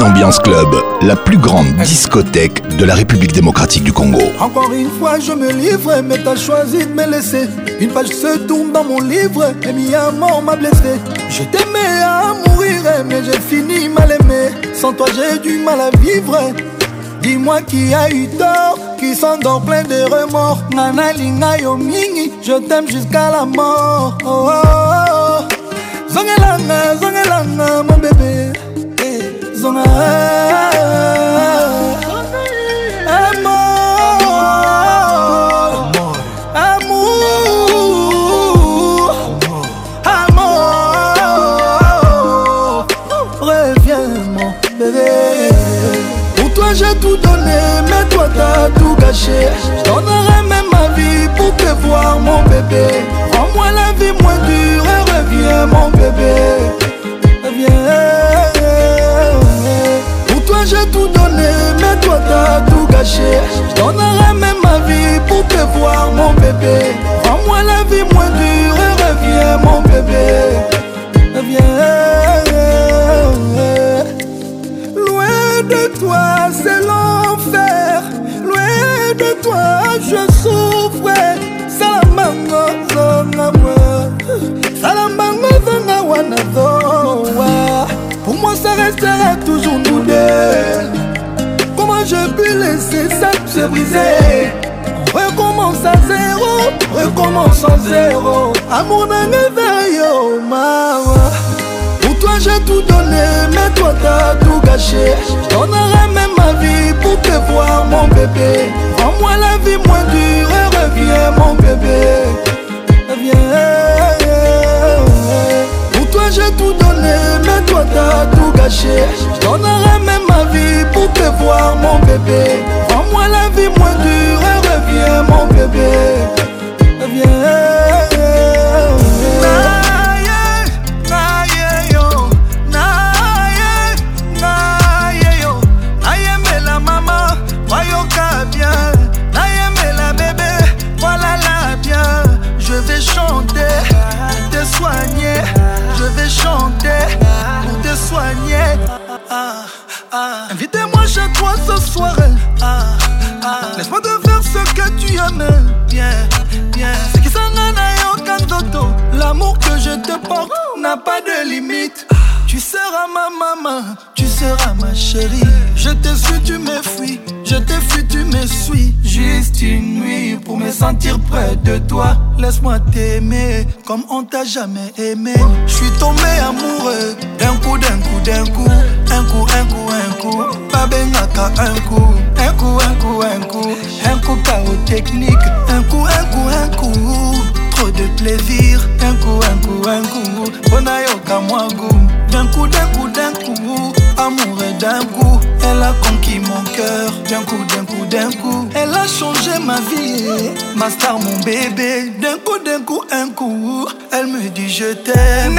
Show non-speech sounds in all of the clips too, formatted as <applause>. Ambiance Club, la plus grande discothèque de la République démocratique du Congo. Encore une fois, je me livre, mais t'as choisi de me laisser. Une page se tourne dans mon livre, et mi mort m'a blessé. Je t'aimais à mourir, mais j'ai fini mal aimé. Sans toi, j'ai du mal à vivre. Dis-moi qui a eu tort, qui s'endort plein de remords. Nana Lina yo je t'aime jusqu'à la mort. Oh, oh, oh. Zongelanga, mon bébé. Amour Amour Reviens mon bébé Pour toi j'ai tout donné mais toi t'as tout gâché Je donnerai même ma vie pour te voir mon bébé Rends-moi la vie moins dure et reviens mon bébé cacher Je donnerai même ma vie pour te voir mon bébé Rends-moi la vie moins dure et reviens mon bébé Reviens Loin de toi c'est l'enfer Loin de toi je souffre Salamango zonga moi Salamango zonga wana zowa Pour moi ça restera toujours nous deux je puis laisser ça se briser recommence à zéro recommence à zéro amour nanga veille oh maman pour toi j'ai tout donné mais toi t'as tout gâché donnerai même ma vie pour te voir mon bébé rends-moi la vie moins dure et reviens mon bébé reviens j'ai tout donné, mais toi t'as tout gâché. J'donnerai même ma vie pour te voir, mon bébé. Rends-moi la vie moins dure et reviens, mon bébé. l'amour que je te porte n'a pas de limite tu seras ma maman tu seras ma chérie je te suis tu me je suis juste une nuit pour me sentir près de toi. Laisse-moi t'aimer comme on t'a jamais aimé. Je suis tombé amoureux d'un coup, d'un coup, d'un coup, un coup, un coup, un coup. Pas un coup, un coup, un coup, un coup, un coup, un coup, pas technique un coup, un coup, un coup de plaisir d'un coup un coup un coup a eu moi goût d'un coup d'un coup d'un coup Amoureux d'un coup elle a conquis mon cœur d'un coup d'un coup d'un coup elle a changé ma vie ma star mon bébé d'un coup d'un coup un coup elle me dit je t'aime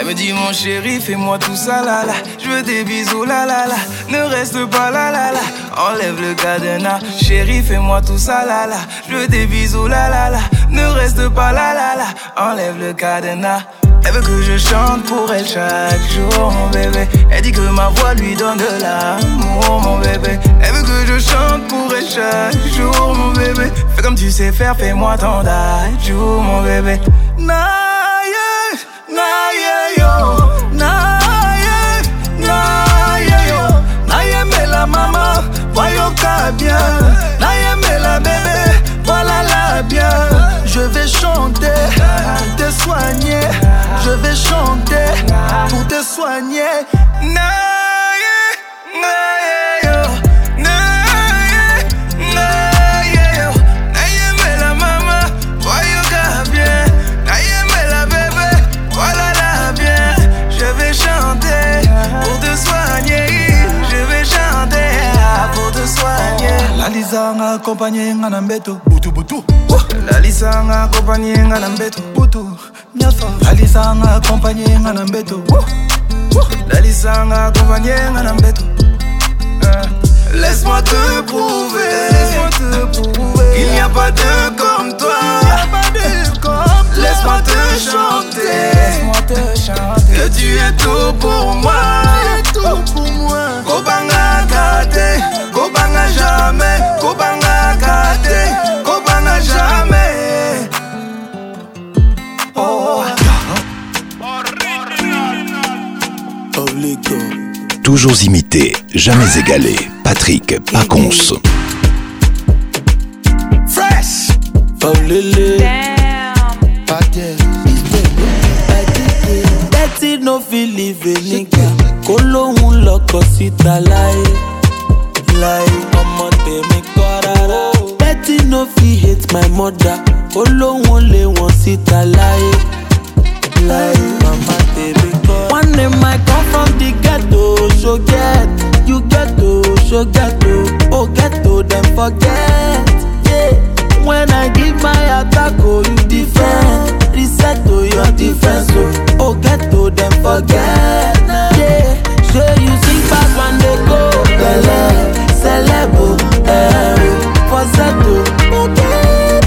Elle me dit mon chéri, fais-moi tout ça là là. Je veux des bisous la la là. Ne reste pas là la là. Enlève le cadenas, chéri, fais-moi tout ça là là. Je veux des bisous la la là. Ne reste pas là là là. Enlève le cadenas. Elle veut que je chante pour elle chaque jour, mon bébé. Elle dit que ma voix lui donne de l'amour, mon bébé. Elle veut que je chante pour elle chaque jour, mon bébé. Fais comme tu sais faire, fais-moi ton jour, mon bébé. naye yo naye naye yo nayemela mama voyoka bien nayemela bebe volala bien je vais chanter pour te soigner je vais chanter pour te soigner naye naye lalisa nga akompagne nga na mbeto butubutu lalisa nga akompagne nga na mbeto butu nyafa lalisa nga akompagne nga na mbeto lalisa nga akompagne nga na mbeto eh. Laisse-moi te prouver, Laisse-moi te prouver qu'il n'y a pas de comme toi. Il n'y a pas de Laisse-moi te chanter. Laisse-moi te chanter. Que tu es tout pour moi. Tu es tout pour moi. Kobanga gâté, Kobanga jamais, Kobanga gâté, Kobanga jamais. Oh. Toujours imité, jamais égalé. Patrick Paconce Fresh. Paulele. no feel leave a nigga kó lóhun lọkọ̀ síta láyé láyé ọmọ tèmi kọ́ rárá betty no feel hate my mother ó lóhun lé wọn síta láyé láyé mama tèmi kọ́. one day I come from the ghetto so get you ghetto so ghetto oh ghetto dem forget yeah. when i give my attack oh you defend reset to your defense. Oh, get to them forget. Yeah, show you see back when they go. Bele, celebo, eh, for Forget.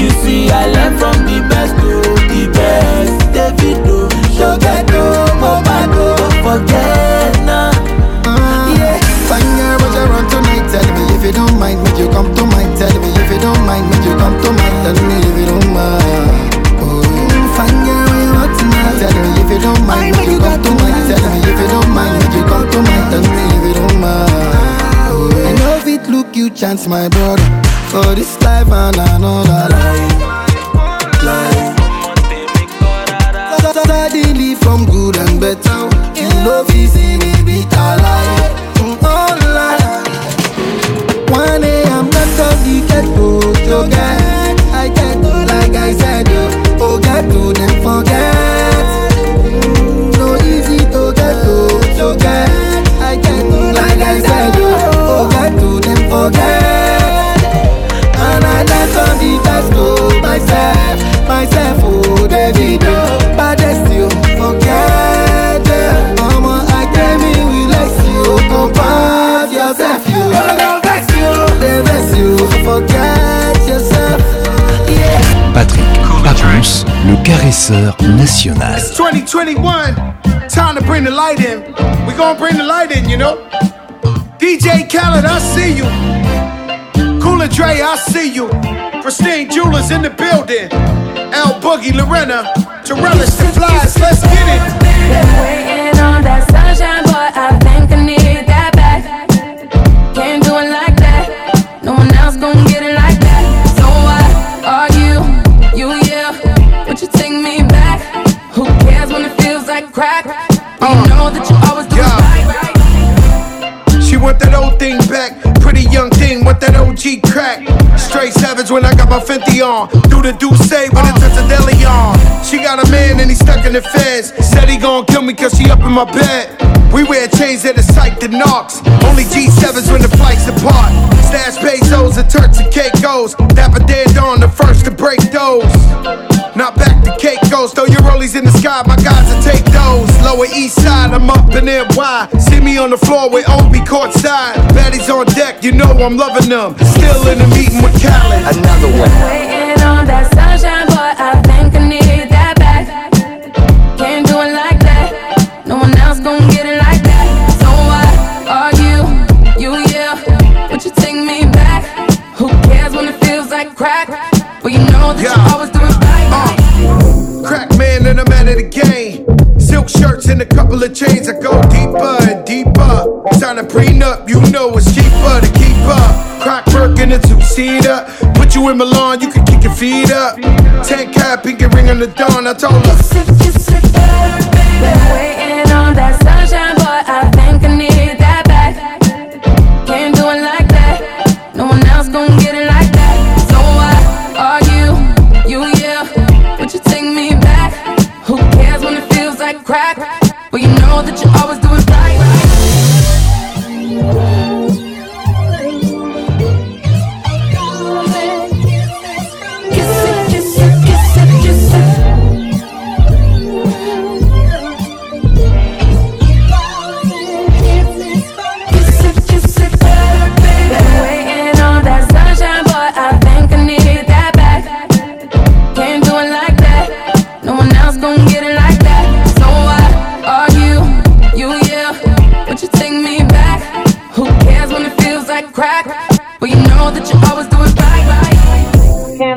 you see I learn from the best to the best. David, oh, show get to, forget Yeah, find your tonight. Tell me if you don't mind, make you come to mind. Tell me if you don't mind, make you come to mind. you don't mind, make you come to my Tell me if you don't mind, make you come to my Tell me if you don't mind I know it look you chance my brother For this life and another life Life Suddenly from good and better You love is you see bitter life Oh life 1 a.m. left of the ghetto, yo guy I get to like I said, yo oh, oh, get to then forget myself, myself, oh David, forget Mama, I you, oh, yourself, you. they you, forget yourself. Patrick Patrons, le caresseur national. It's 2021, time to bring the light in. We gonna bring the light in, you know. DJ Khaled, I see you. Cooler Dre, I see you. Pristine Jewelers in the building. Al Boogie, Lorena, to the flies. Let's get it. Been waiting on that sunshine, I think I need cheek crack. Straight savage when I got my 50 on. Do the do say when it's a deli on. She got a man and he stuck in the feds. Said he gon' kill me cause she up in my bed. We wear chains that are psyched to knocks. Only G7s when the flights apart. Cash pesos and Turks and Caicos. Dapper dead on the first to break those. Now back to cake goes. Throw your rollies in the sky, my guys will take those. Lower east side, I'm up in NY. See me on the floor with Obi courtside. Baddies on deck, you know I'm loving them. Still in the meeting with Khaled. Another one. Waiting on that sunshine, boy, I think you know that yeah. you always do it right. Uh, crack man and a man of the game. Silk shirts and a couple of chains. I go deeper and deeper. Sign a prenup, you know it's cheaper to keep up. Crack work in a two-seater. Put you in Milan, you can kick your feet up. Tank cap, pinky ring on the dawn. I told her. Kiss it, kiss it,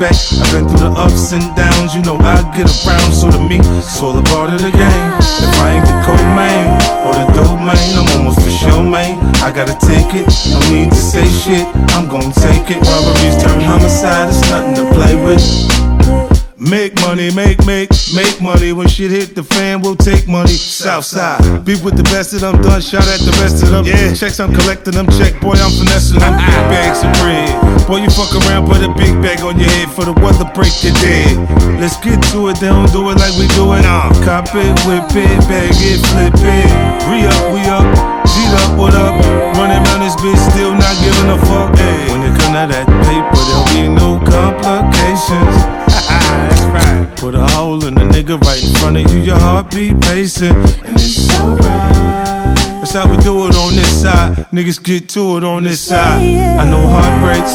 back. I've been through the ups and downs, you know I get around. So to me, it's all a part of the game. If I ain't the co-main or the dope main, I'm almost for sure man. I gotta take it, no need to say shit. I'm gonna take it. Robberies turn homicide, it's nothing to play with. Make money, make, make, make money. When shit hit the fan, we'll take money. Southside, be with the best of them. Done, shout at the rest of them. Yeah, checks I'm collecting them. Check, boy, I'm finessing them. <laughs> Big bags of bread. Boy, you fuck around, put a big bag on your head for the weather break your dead. Let's get to it, they don't do it like we do it. Nah. Cop it, whip it, bag it, flip it. Re up, we up, beat up, what up? Running around this bitch, still not giving a fuck. Ay. When it come to that paper, there'll be no complications. Put a hole in the nigga right in front of you, your heartbeat pacing. And it's alright. That's how we do it on this side. Niggas get to it on this side. I know heartbreaks,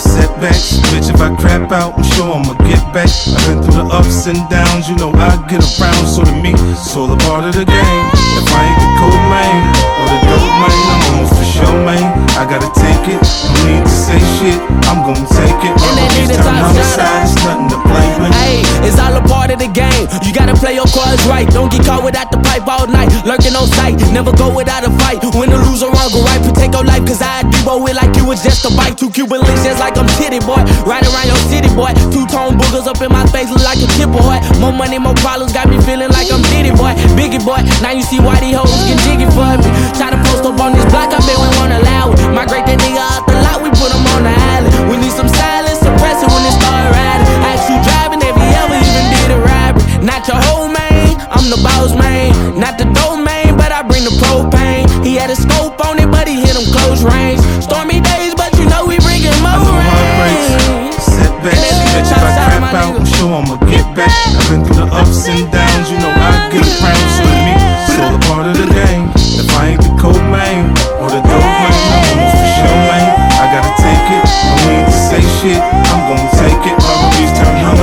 setbacks. Bitch, if I crap out, I'm sure I'ma get back. I've been through the ups and downs, you know I get around. So to me, it's all a part of the game. If I ain't the cold man or the dope man, I'm on for sure, man. I gotta take it. No need to say shit. I'm gonna take it. And that nigga top side, it's nothing to play with. Hey, it's all a part of the game. You gotta play your cards right. Don't get caught without the pipe all night. Lurking on sight, never go without a fight. Win When the loser wrong, or right. Protect your life, cause I debo it like you was just a bite. Two Cuban links just like I'm titty boy. Right around your city boy. Two tone boogers up in my face, look like a kid boy. More money, more problems, got me feeling like I'm Diddy boy. Biggie boy, now you see why these hoes get jiggy for me. Try to post up on this block, I bet we won't allow it. Migrate that nigga out the lot, we put him on the island. We need some silence, suppress it when it start riding. Ask you driving if you ever even did a robbery. Not your whole main, I'm the boss main. Not the domain, but I bring the propane. He had a scope on it, but he hit him close range. Stormy days, but you know we bringin' more rain. Sit back, bitch, if I crap out, I'm sure I'ma get back. I've been through the ups and downs, you know I get around. So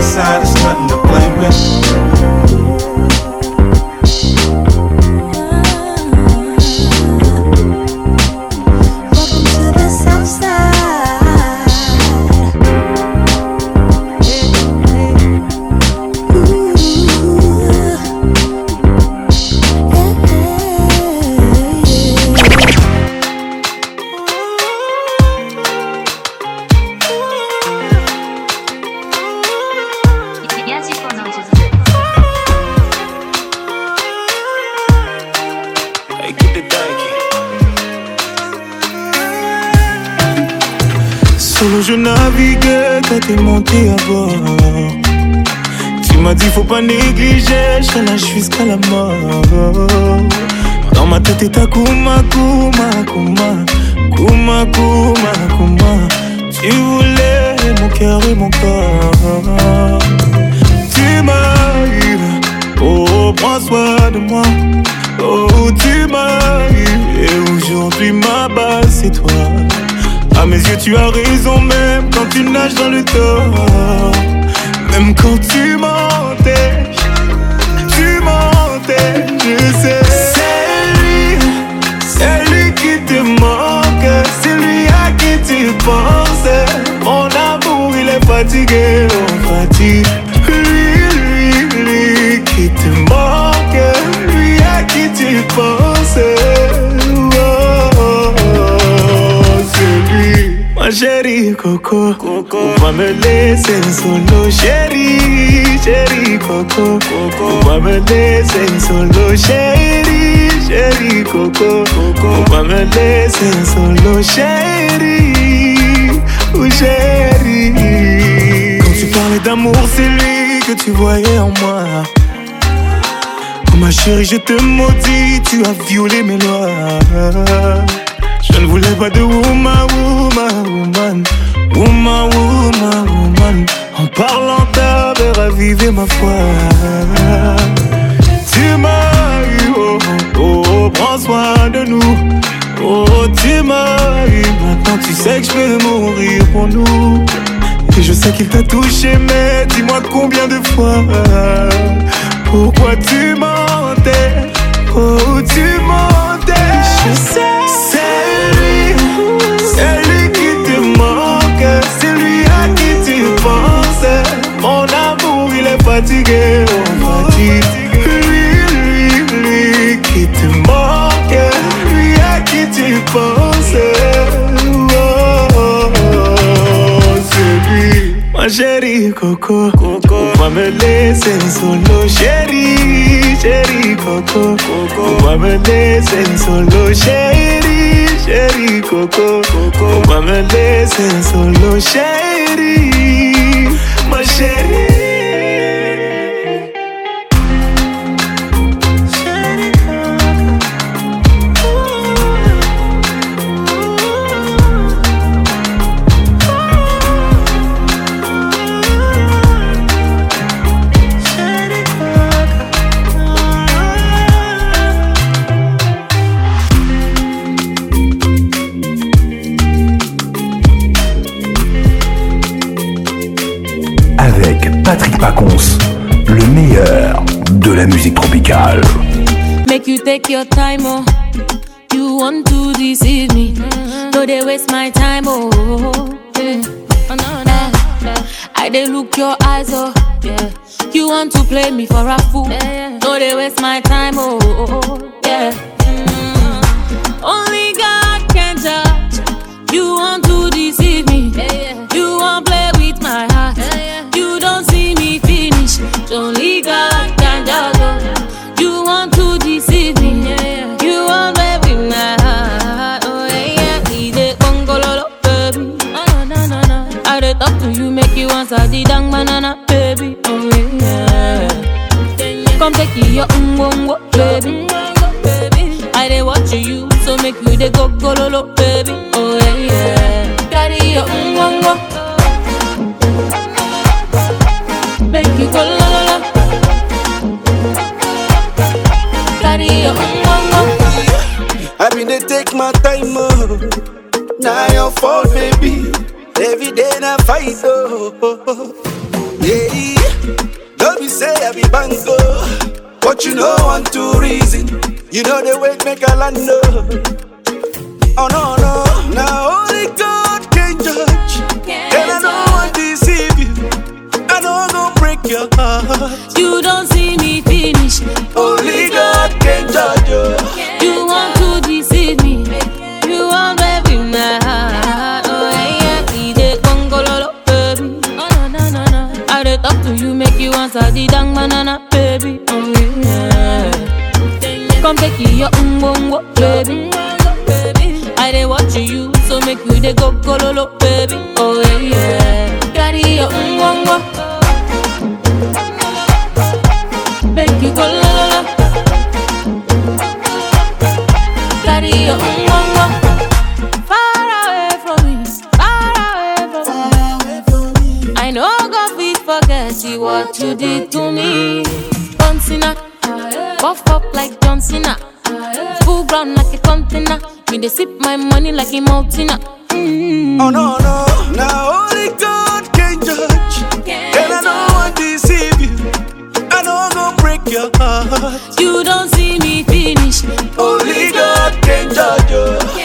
side, is nothing jusqu'à la mort. Dans ma tête est ta Kuma, Kuma, Kuma. Kuma, Kuma, Kuma. Tu voulais mon cœur et mon corps. Tu eu, oh, oh, prends soin de moi. Oh, tu eu et aujourd'hui ma base c'est toi. À mes yeux, tu as raison, même quand tu nages dans le tort. Même quand tu m'as pensée Mon amour il est fatigué, on oh, fatigue Lui, lui, lui qui te manque Lui à qui tu penses oh, oh, oh, Celui, ma chérie Coco, Coco. On va me laisser solo chérie, chérie Coco, Coco. On va me laisser solo chérie, chérie Coco, Coco. On va me laisser solo chérie Quand tu parlais d'amour, c'est lui que tu voyais en moi. Oh, ma chérie, je te maudis, tu as violé mes lois. Je ne voulais pas de woman, woman, woman. Woman, woman, woman. En parlant, t'avais ravivé ma foi. Tu m'as eu, oh, oh, oh, prends soin de nous. Oh, tu m'arrives. Maintenant, tu sais que je vais mourir pour nous. Et je sais qu'il t'a touché, mais dis-moi combien de fois. Pourquoi tu mentais? Oh, tu mentais. Je sais, c'est lui. coco, coco. On va me laisser solo, chérie, chérie coco, coco. On va me laisser solo, chérie, chérie coco, coco. On va me laisser solo, chérie. la musique tropicale. Make you take your time, oh. You want to deceive me. No, they waste my time, oh. Yeah. oh no, no, no. I they look your eyes, oh. Yeah. You want to play me for a fool. Yeah, yeah. No, they waste my time, oh. Yeah. Mm. Only God can judge. You want to deceive me. Yeah, yeah. dancer the dang banana, baby. Oh yeah. Come take you your ungongo, baby. I dey watch you, so make you dey go go lo lo, baby. Oh yeah. Carry your ungongo. Make you go lo lo lo. Carry your ungongo. I been dey take my time, oh. Now your fault, baby. Every day na fight, oh, oh, oh, oh. yeah. Don't be say I be bango, but you know one two reason. You know the way make a land, oh, oh no no, now. azadi dang manana baby oh yeah Kompeki yo umbongo baby I dey watch you so make you dey go kololo baby oh yeah Carry your umbongo what you did to me. Bouncing up, buff up like John Cena. Full ground like a container. Me they sip my money like a mountain. Mm. Oh no no, now only God can judge, and I don't want to deceive you. I don't go break your heart. You don't see me finish. Only God can judge you.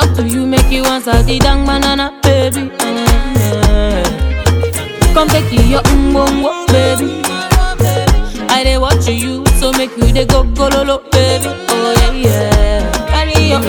Talk to you, make you answer the dang banana, baby. Come take you your umbongo, baby. I dey watch you, so make you dey go go lolo, baby. Oh yeah, yeah. Carry your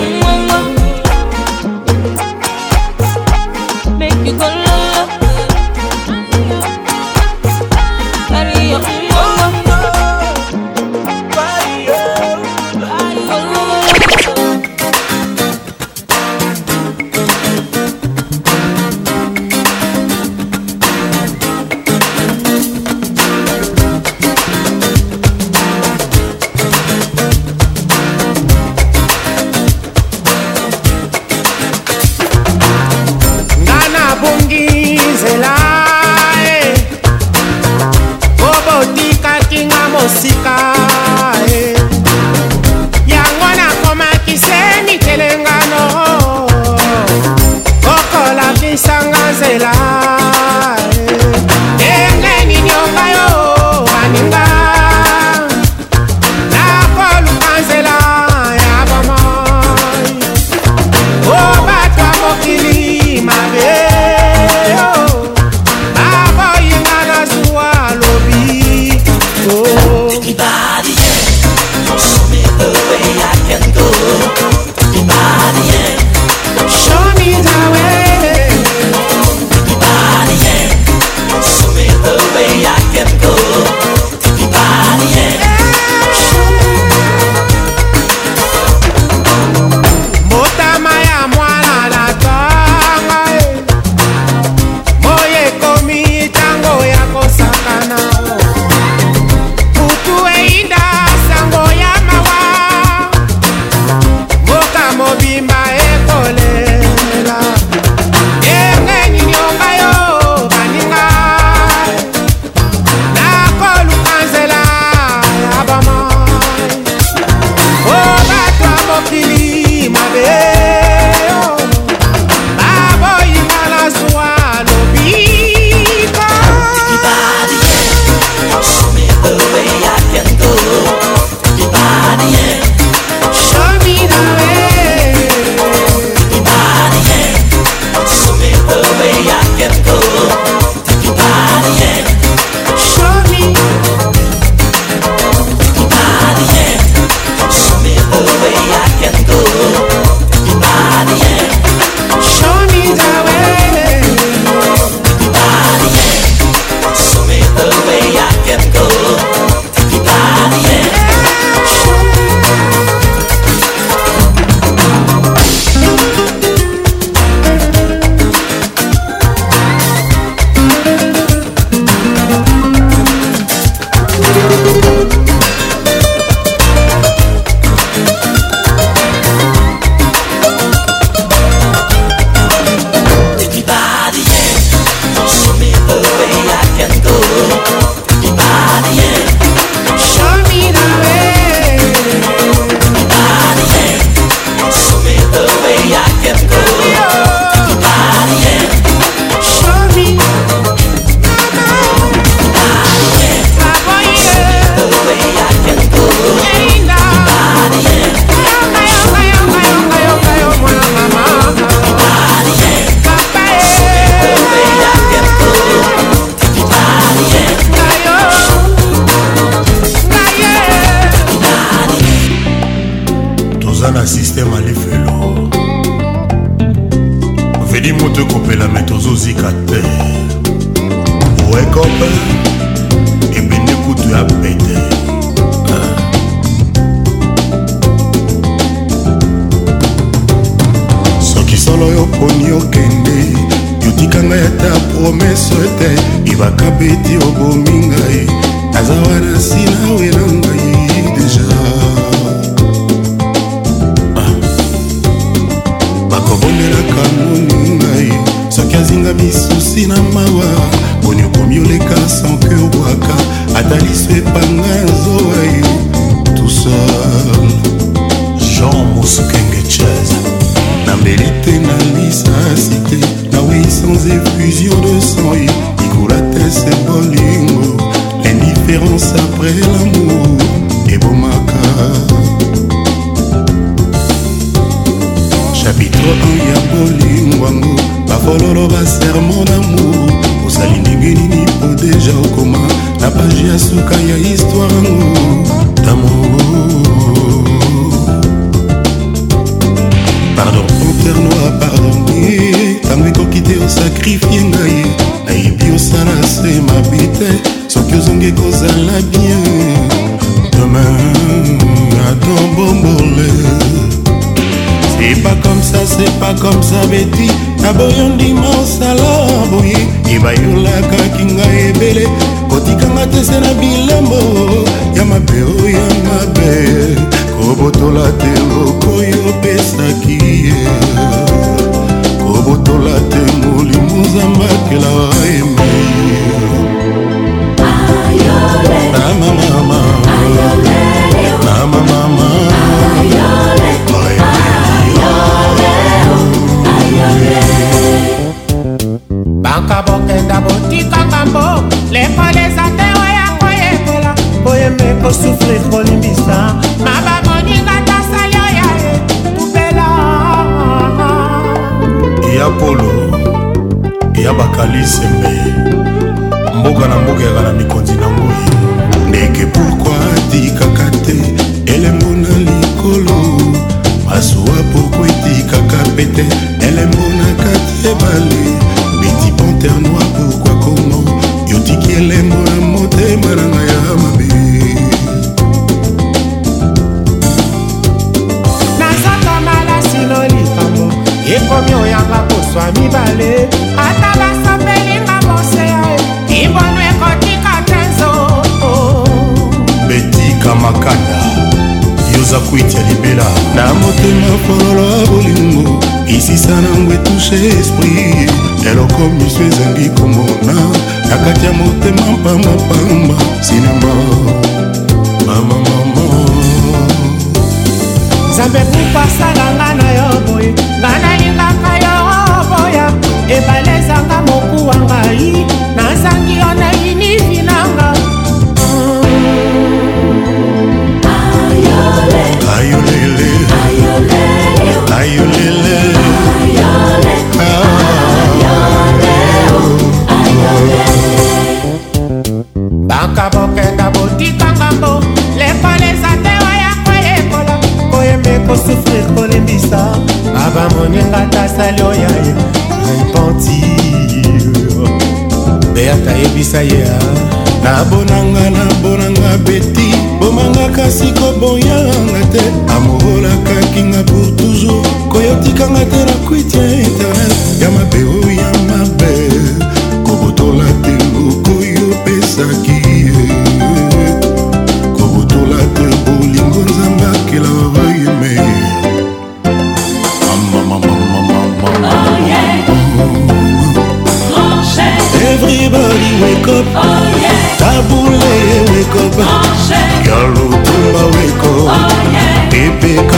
nzambe kupasalanga na yo boye nga nalingaka yo boya ebalezanga mokuwa ngai ata asali oyo repentir bert ayebisa ye ah, nabonanga nabonanga beti bomanga kasi koboyanga te amorolakakinga pour toujours koyotikanga te na kwiti ya eternel ya mabe oya oh, mabe kobotola te lokoyo pesaki Baby.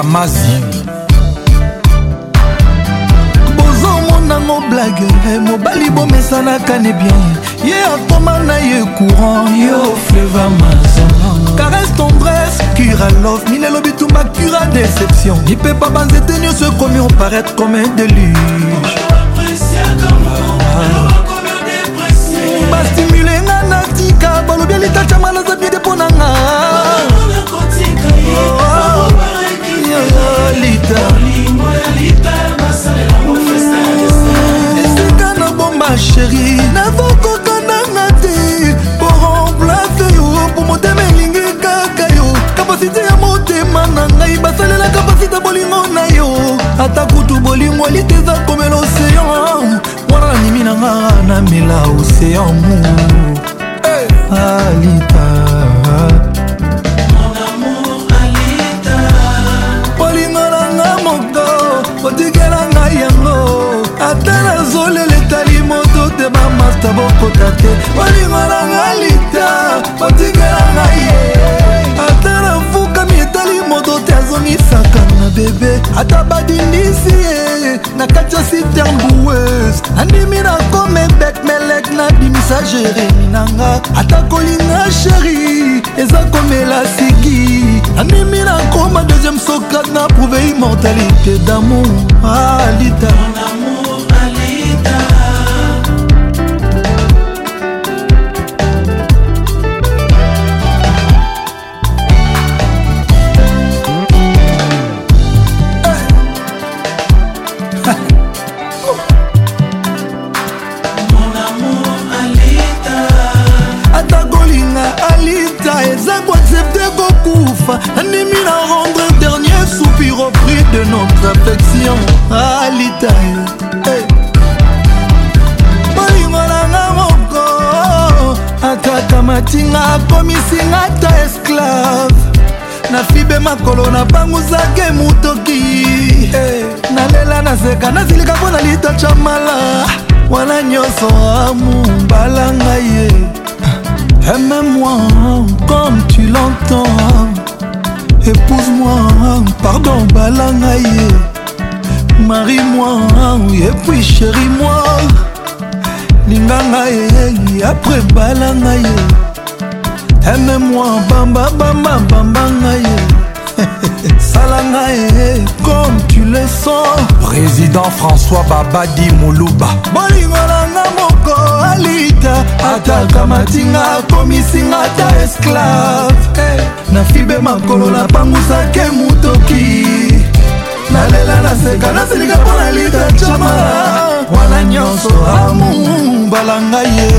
kamazi bozomonango blage eh, mobali bomesanaka ne bien ye akoma na ye courant yo fleva mazongo caresse tendresse cura love minelo bitumba cura déception lipepa banzete nyonso ekomi oparaître comme un déluge bastimule nga natika balobi elitatiamana za bide mpo na nga sheri nakokokandanga te po remplace yo oh, po motema elingi kaka yo kapasite ya motema na ngai basalela kapasite bolingo na yo ata kutu bolingo elite eza komela oseyan wana nanimi nanga namela oseyan mu alita ata bokota te balinga na ngai lita batikela ngai ye ata nafukami etali moto te azongisaka na bebe ata badindisi ye na kati ya sitambues nandimi na komebek melek nabimisa jeremi nanga ata kolinga sheri eza komela siki nandimi nakoma deuxième sokrat na prouve immortalité damour alita ah, ozake motoki eh, nalela naseka nazilika mpo na litocha mala wana nyonso amombala ngai ye aime-moi comme tu l'entends épouse-moi pardon bala ngai ye marie-moi et puis chéri-moi linga ngai après bala ngai ye aime-moi bamba bamba bamba ngai ye salanga e comme tu le sens président françois babadi moluba bolingo nanga moko alita ataka matinga akomisinga ata esclave eh, na fibe makolo napangusake motoki nalela naseka nasilika mpo na lita cama wana nyonso amu balanga ye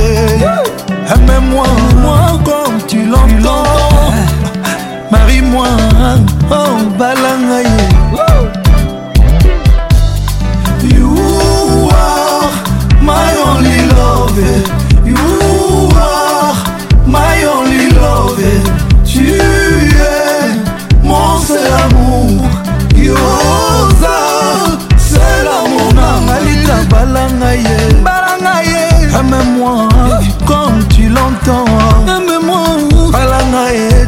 aime moi moi comme tu l'entends marie moi oh balanga ye you are my only love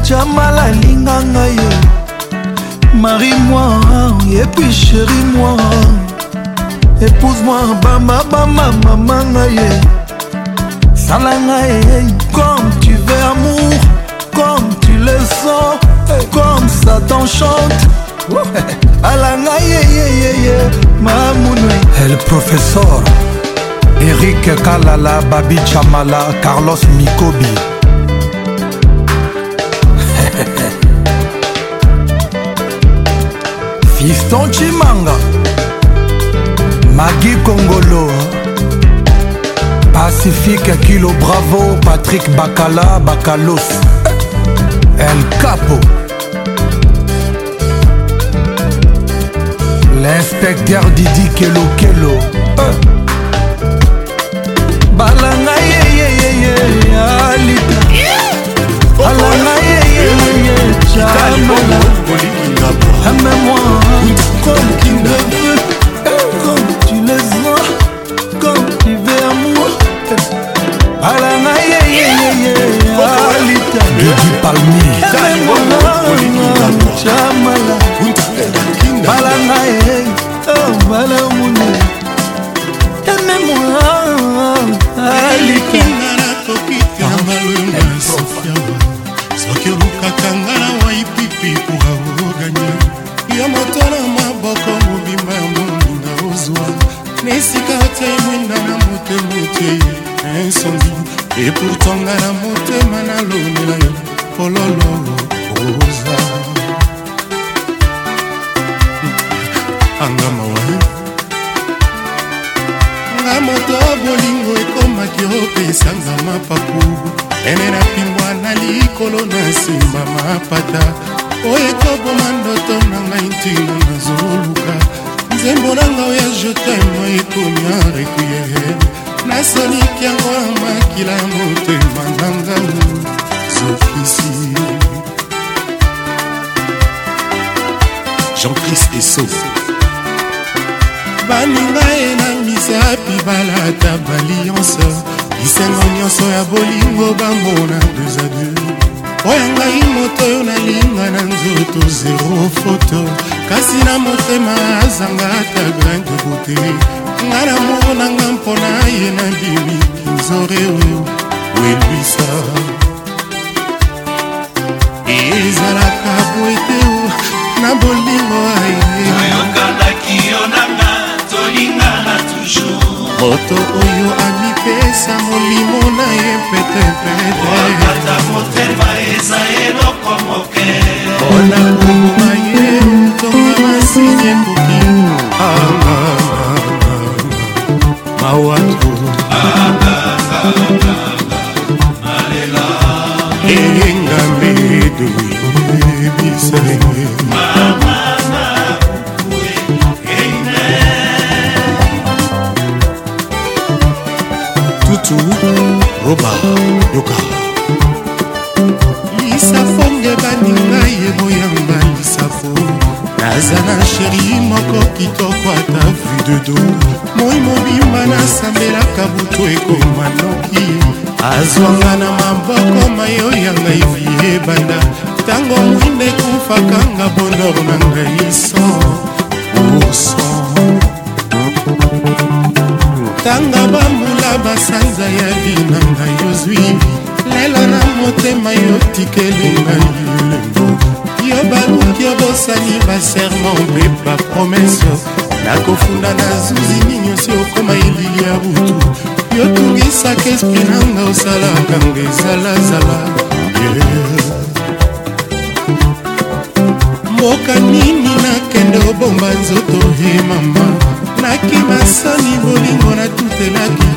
jamala linga ngai marie moi epi sheri moi épouse moi bamba bamba mama ngai sala ngai comme tu veux amour comme tu le sens comme ça t'enchante alanga yeyeyeye mamuno el professeur eric kalala babi chamala carlos mikobi fiston cimanga magi kongolo pacifique kilo bravo patrik bakala bakalos el capo l'inspecteur didi kelokelo balanga yeyeyeye alita balanga Amène-moi comme tu le veux, comme tu le sens, comme tu veux amour. Alana ye ye ye, Alita. Lady Palmier. Amène-moi chamala. Alana ye, oh malamune. Amène-moi. epourtanga na motema nalobi na yo pololo oza angamawa nga moto bolingo ekomaki opesanga mapapu ene na pimbwa na likolo na nsima mapata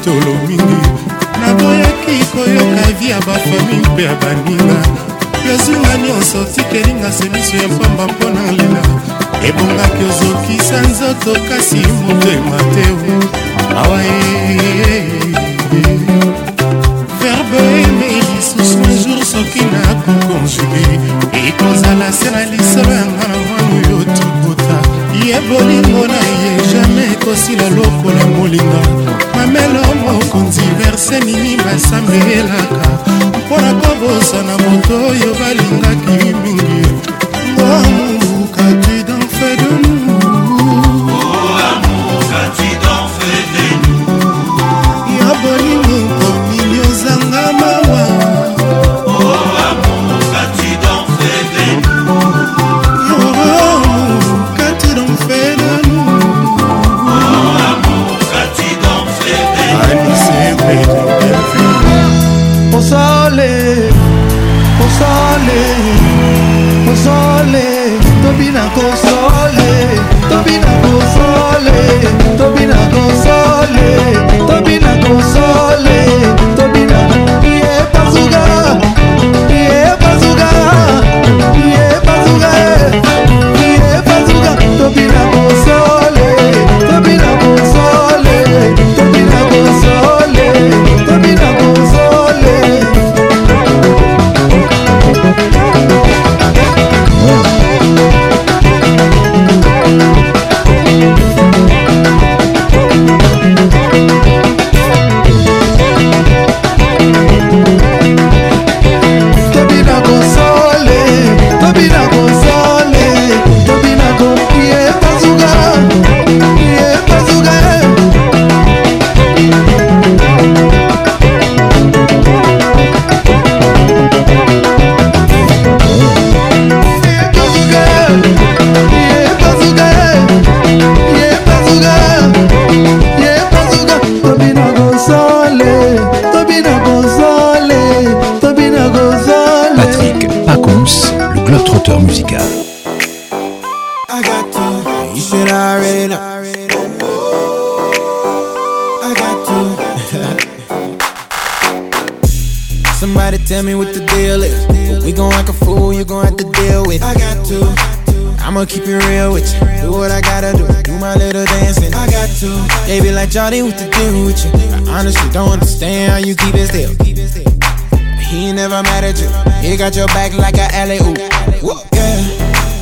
tolo mingi naboyaki koyoka evi ya bafami mpe ya baninga yozinga nyonso tikelinga se miso ya pamba mpo na lela ebongaki ozokisa nzoto kasi motema te awa eh, eh, eh. verbe eme lisusu jour soki nakokonjuge ekozala se na lisolo yanga na mwangu yo tokota ye bolingo na ye ekosila lokola molinga mamelo mokonzi verse nini basambelaka mpo na kobosana moto oyo balingaki tobi na kosole tobi na kosole tobi na kosole Jody, what to do with you? I honestly don't understand how you keep it still. He ain't never mad at you. He got your back like a alley oop. Yeah.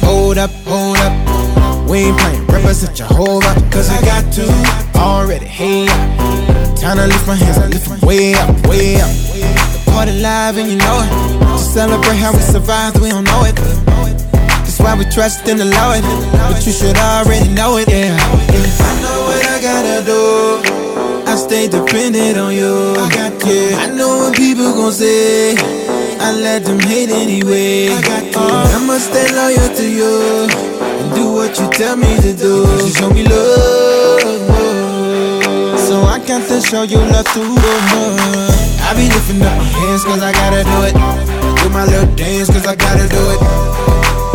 Hold up, hold up. We ain't playing. Represent up. cause I got to already. Hey, up. Time to lift my hands. I lift them way up, way up. The party live and you know it. To celebrate how we survived. We don't know it. That's why we trust in the Lord. But you should already know it. yeah. yeah gotta do. I stay dependent on you. I got you. I know what people gon' say. I let them hate anyway. I got you. I'ma stay loyal to you and do what you tell me to do. Because you show me love, so I got to show you love too. I be lifting up my hands cause I gotta do it. Do my little dance cause I gotta do it.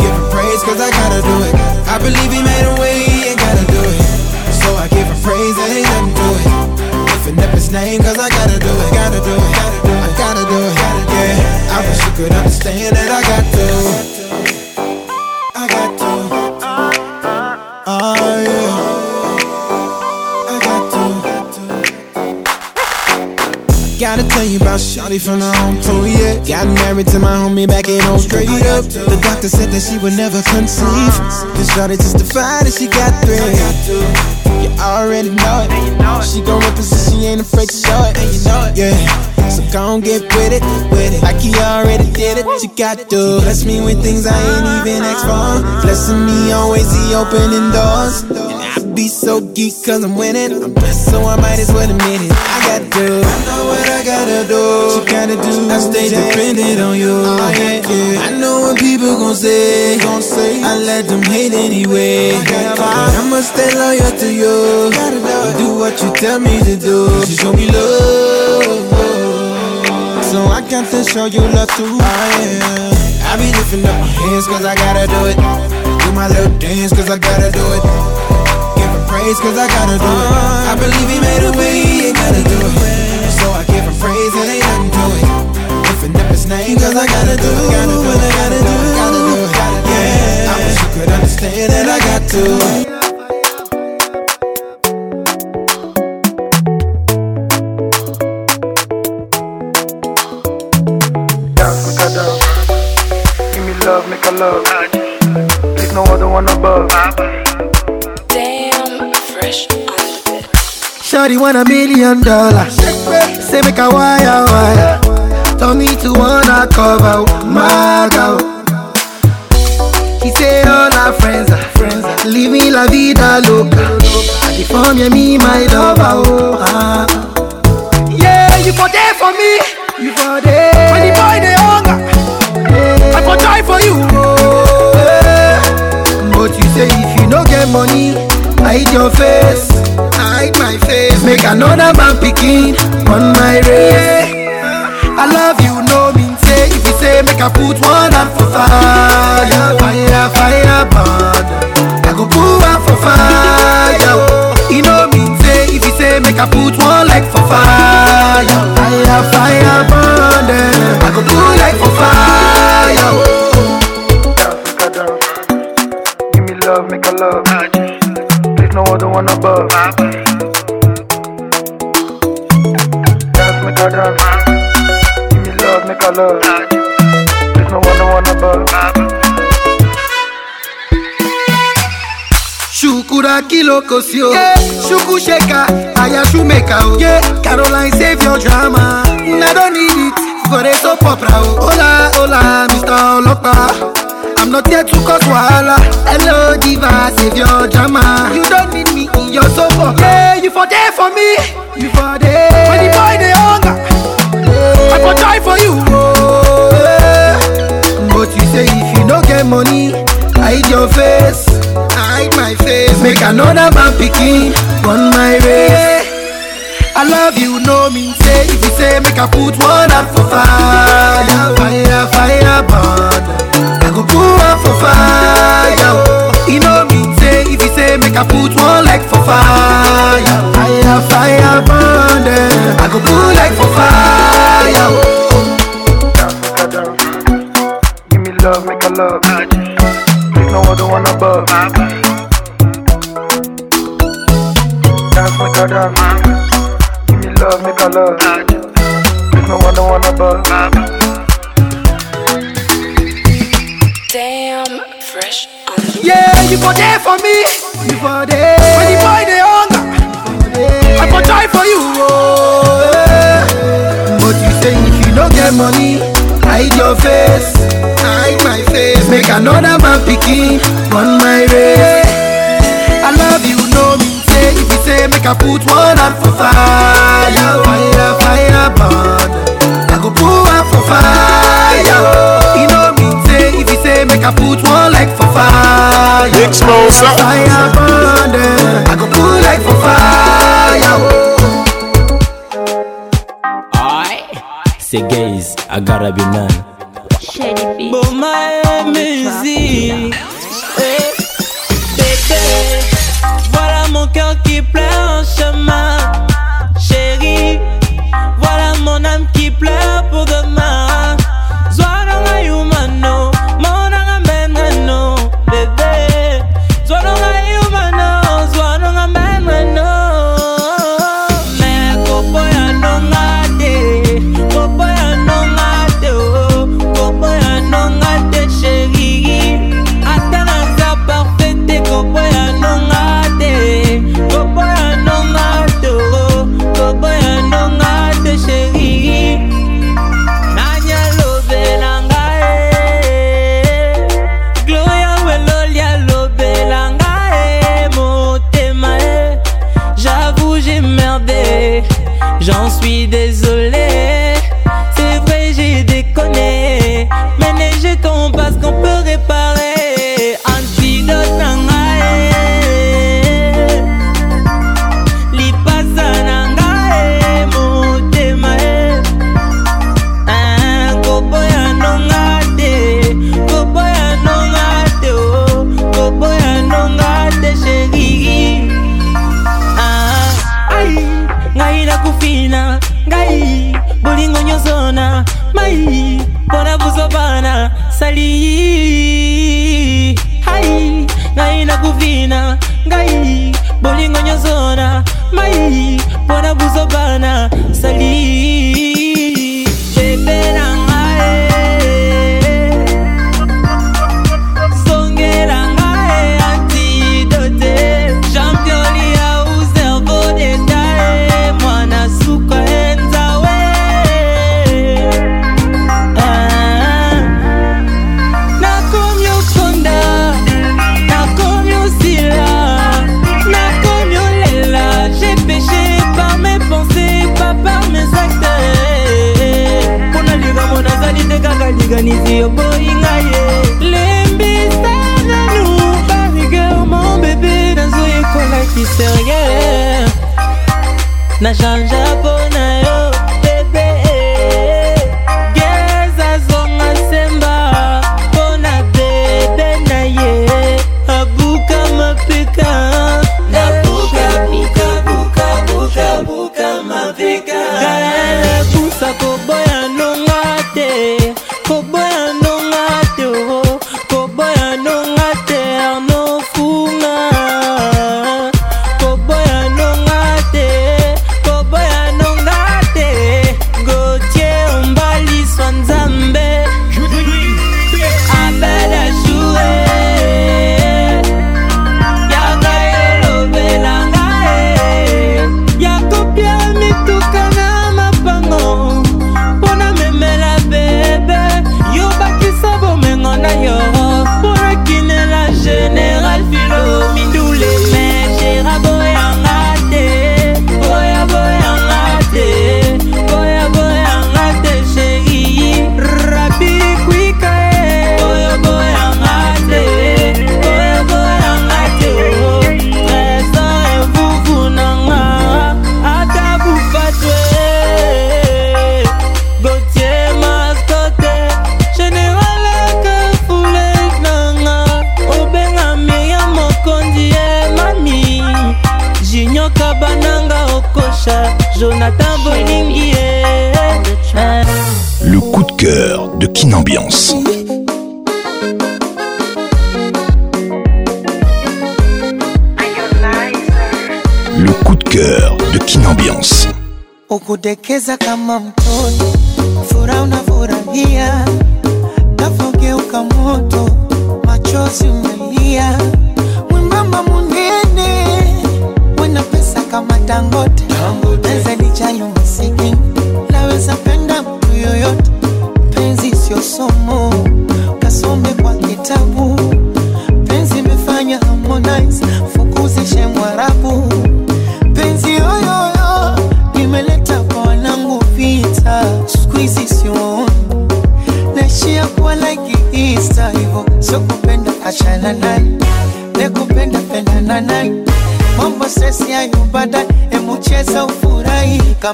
Give him praise cause I gotta do it. I believe he made a way and gotta do it. So I give a praise, that ain't nothing to it. If up his name, cause I gotta do it, gotta do it, gotta do it, gotta do it, gotta do it. Yeah. I wish you could understand that I got to. I got to. Oh, yeah. gotta tell you about Shawty from the home crew, yeah. Got married to my homie back in old straight up. The doctor said that she would never conceive. Cause Shawty testified that she got three. You already know it. She gon' represent, she ain't afraid to show it. Yeah, so gon' get with it, with it. Like you already did it. You got to bless me with things I ain't even asked for. Blessing me always, he opening doors be so geek cause I'm winning. I'm so I might as well admit it. I got do. I know what I gotta do. What you gotta do. I stay dependent on you. Oh, yeah, yeah. I know what people gon' say. Gonna say. I let them hate anyway. I'ma stay loyal to you. Gotta do what you tell me to do. You show me love. So I got to show you love too. I oh, am. I be lifting up my hands cause I gotta do it. Do my little dance cause I gotta do it praise, cause I gotta do it. I believe he made a way, he ain't gotta do it. So I give him praise, it ain't nothing to it. Lifting up his name, cause I gotta do it. Gotta do it, gotta do it, gotta do it. Yeah, I wish you could understand that I got to. Shorty want a million dollars. Say make a wire wire. Tell me to wanna cover my girl. He say all our friends are friends. me la vida loca. I deform you me my lover. Oh, ah. Yeah, you for there for me. You for there. When the boy they hunger, yeah. I for try for you. Oh, yeah. But you say if you no get money, hide your face hide my face. Make another man picking on my race. I love you, no mean say. If you say, make I put one up for fire, fire, fire, burn. I go put one for fire. Oh. You know mean say. If you say, make I put one leg for fire, fire, fire, burn. I go put like for fire. Oh. Give me love, make a love there's no other one above. Dance, make I dance. Give me love, make I love. There's no other one above. Shukura Kiloko Sio yeah. Shuku Sheka Aya Shumeka oh. yeah. Caroline save your drama I don't need it For a soap opera oh. Hola, hola, Mr. Olopa I'm not there to cause wahala. Hello, diva, save your drama. You don't need me in your sofa. Yeah, you for there for me. You for there. When the boy they hunger, yeah. I for try for you. yeah. But you say if you don't get money, hide your face. hide my face. Make another man picking on my race. I love you, no mean say. If you say, make I put one up for fire, fire, fire burn. I go put one for fire. You know me. say. If you say, make I put one leg for fire, fire, fire burn. I go put like for fire. Give me love, make a love. Make no other one above. Dance, make a dance love, make I love. Make no one, no one above. Damn, fresh Yeah, you for there for me. You for there. When you boy the hunger, I for try for you. Oh, yeah. But you say if you don't get money, hide your face. Hide my face. Make another man picking on my race say, if you say, make I put one on for fire, fire, fire, burn. I go put one for fire. You know me say, if you say, make I put one leg for fire, fire, fire, burn. Eh. I go put leg for fire. I say, guys, I gotta be man. Shady feet. But my music. mon cœur qui pleure en chemin. Chérie, voilà mon âme qui pleure pour demain. na change mpo na yo de Kinambiance. Le coup de cœur de Kinambiance. Ukudekeza kama mtoto, furaha unafurahia, kafogeuka moto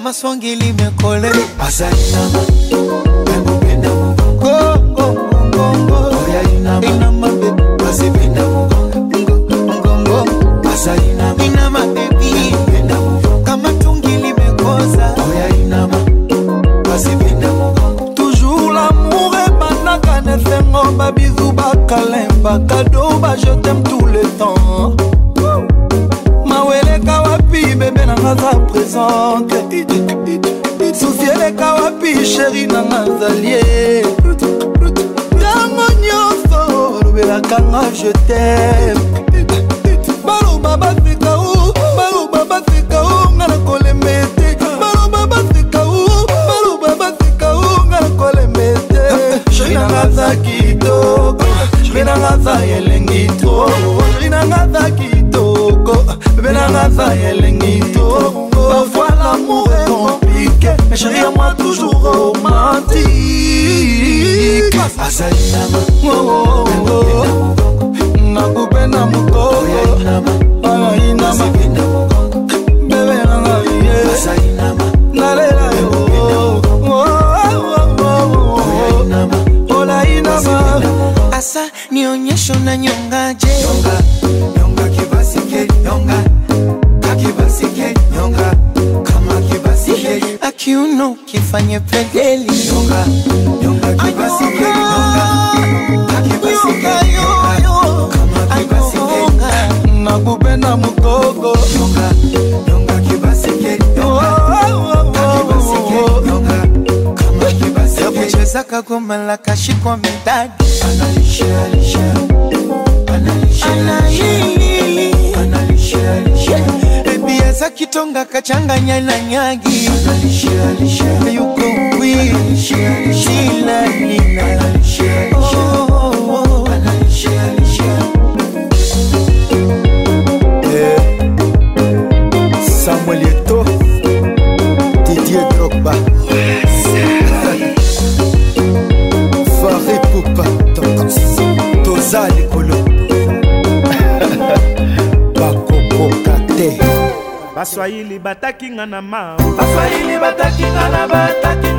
maswangili mekole azalama Tonga kachanganya na bataki nga na ma bafaili bataki nga na bataki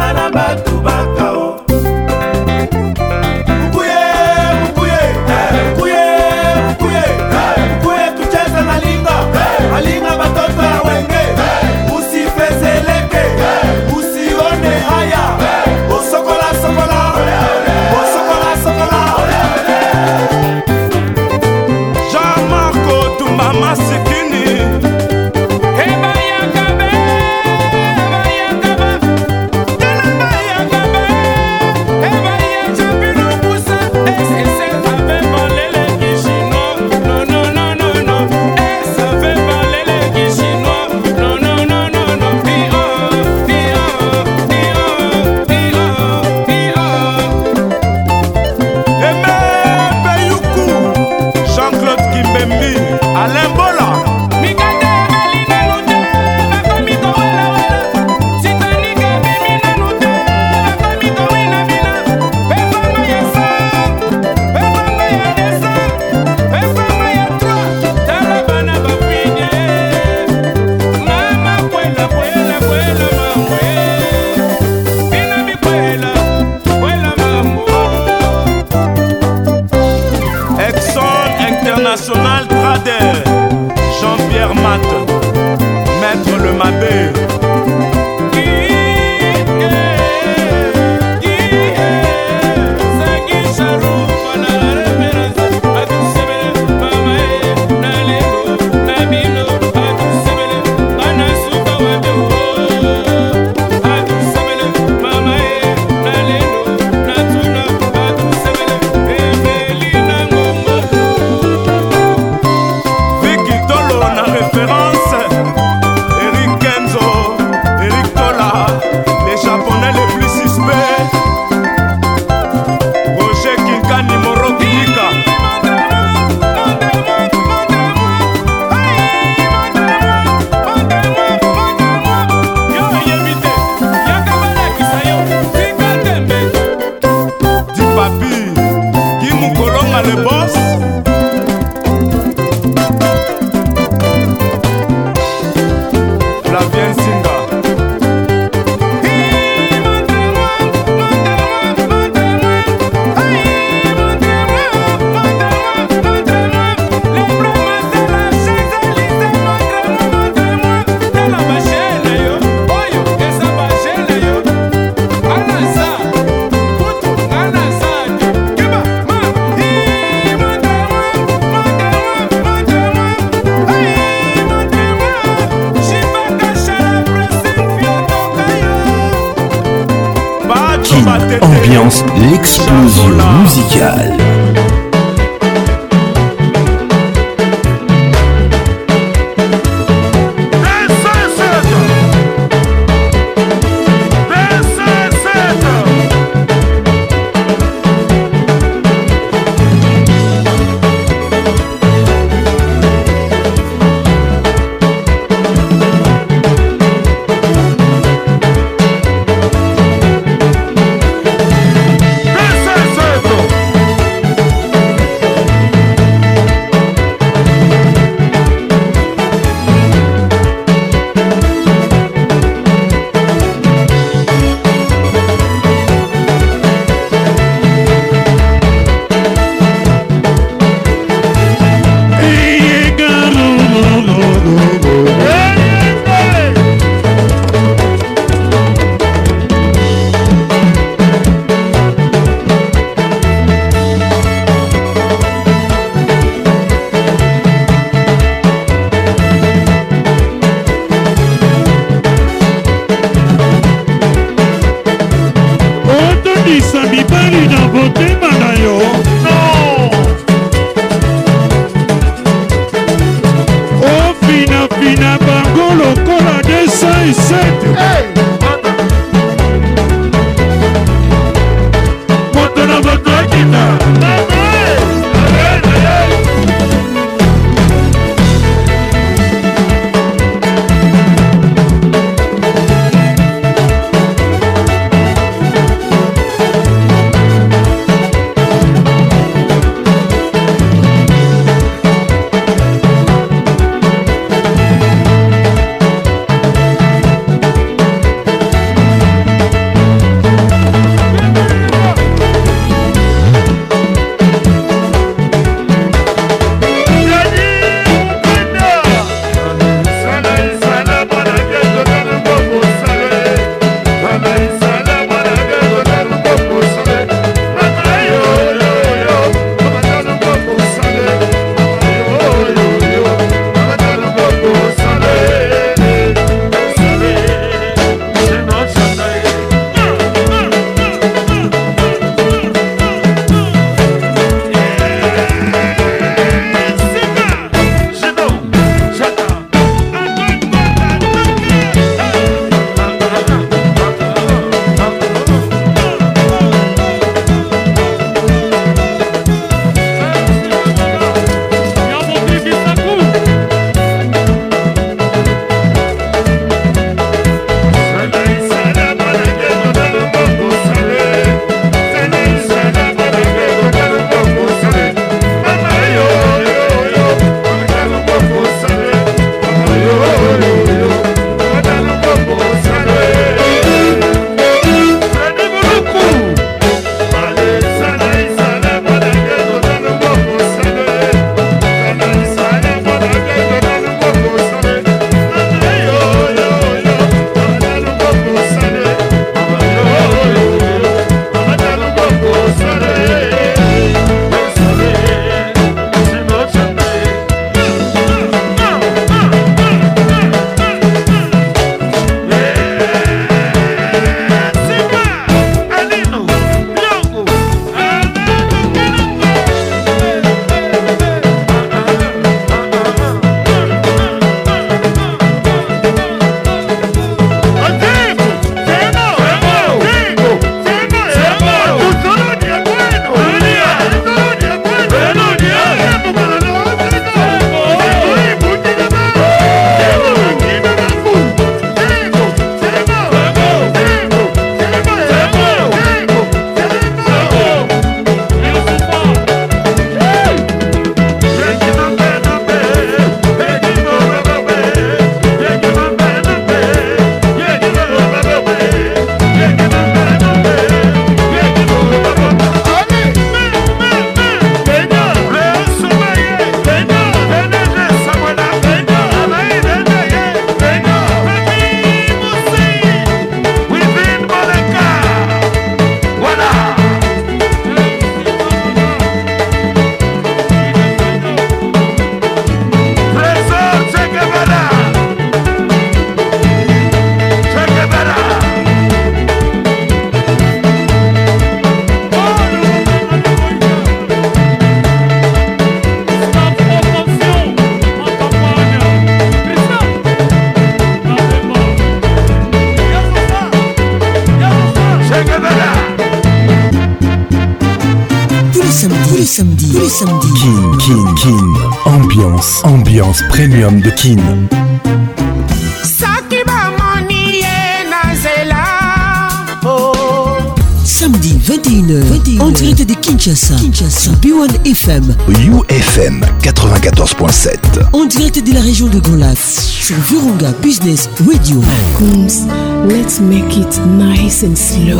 Kinshasa. B1 FM. UFM 94.7. En direct de la région de Golas. Sur Virunga Business Radio. Pacons, let's make it nice and slow.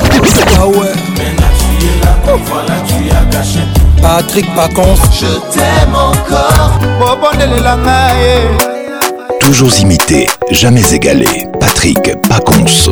Ah ouais. Patrick Pacons. Je t'aime encore. Toujours imité, jamais égalé. Patrick Pacons.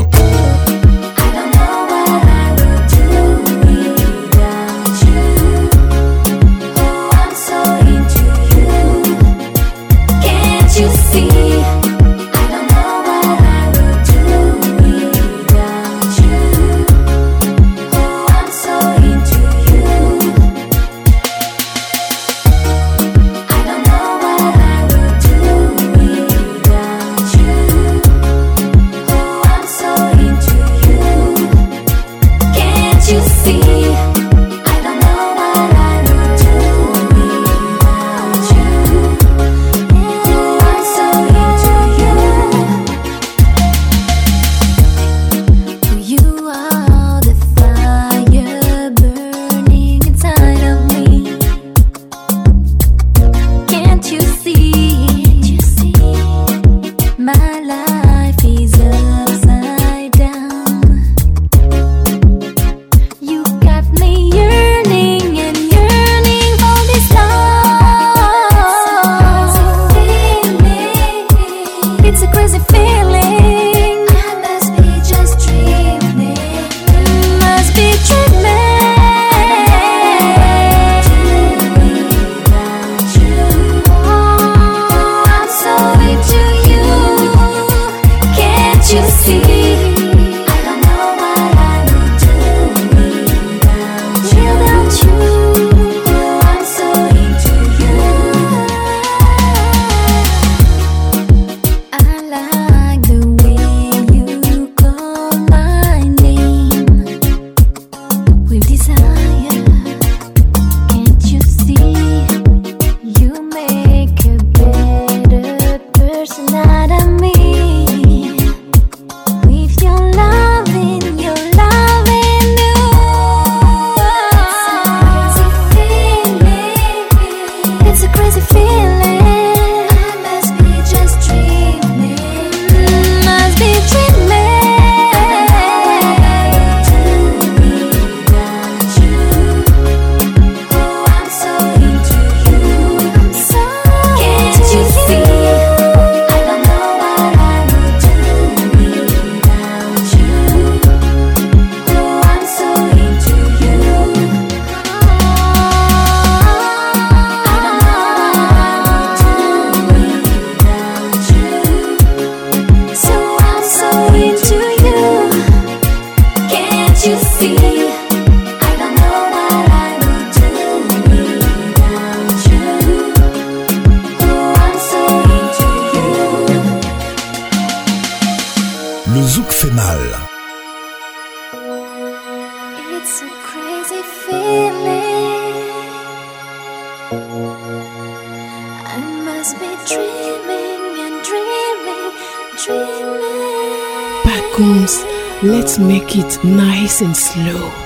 nice and slow.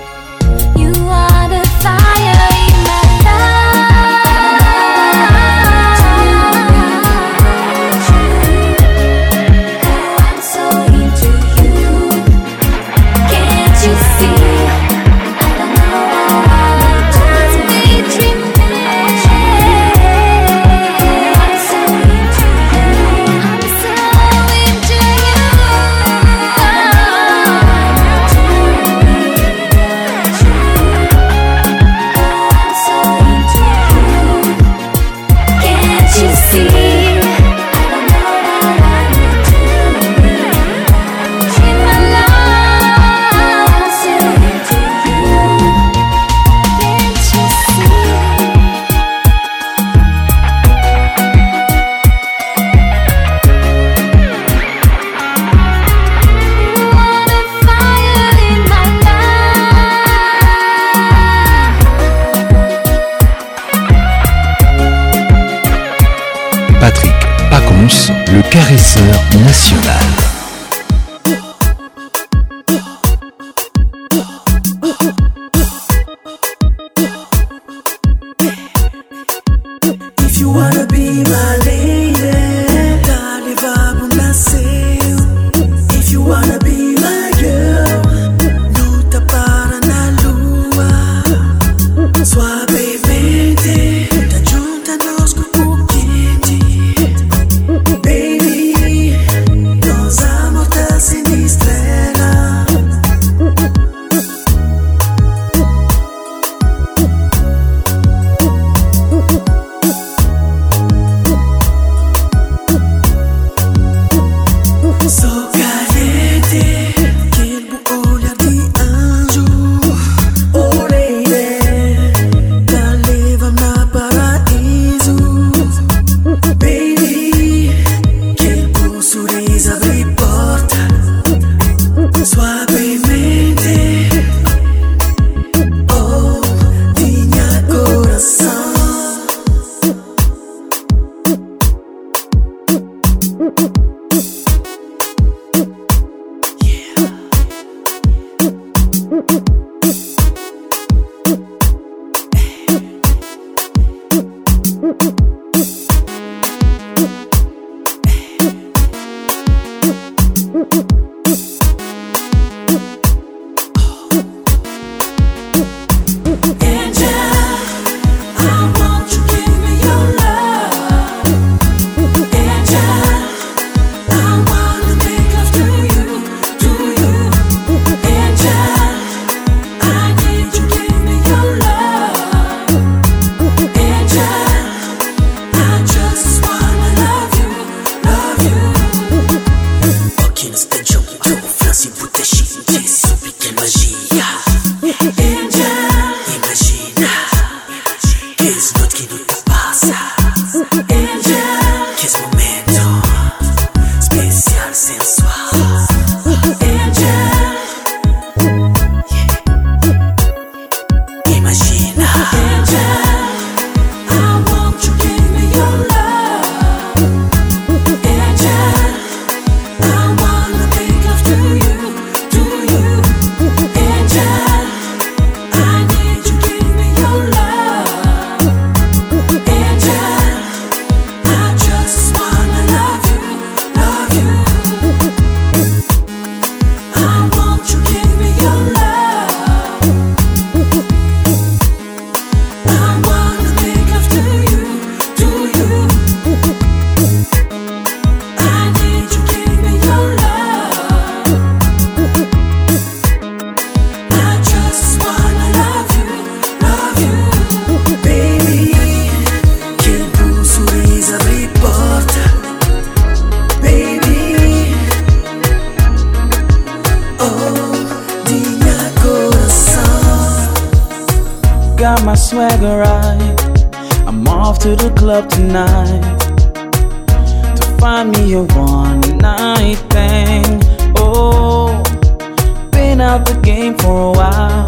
out the game for a while,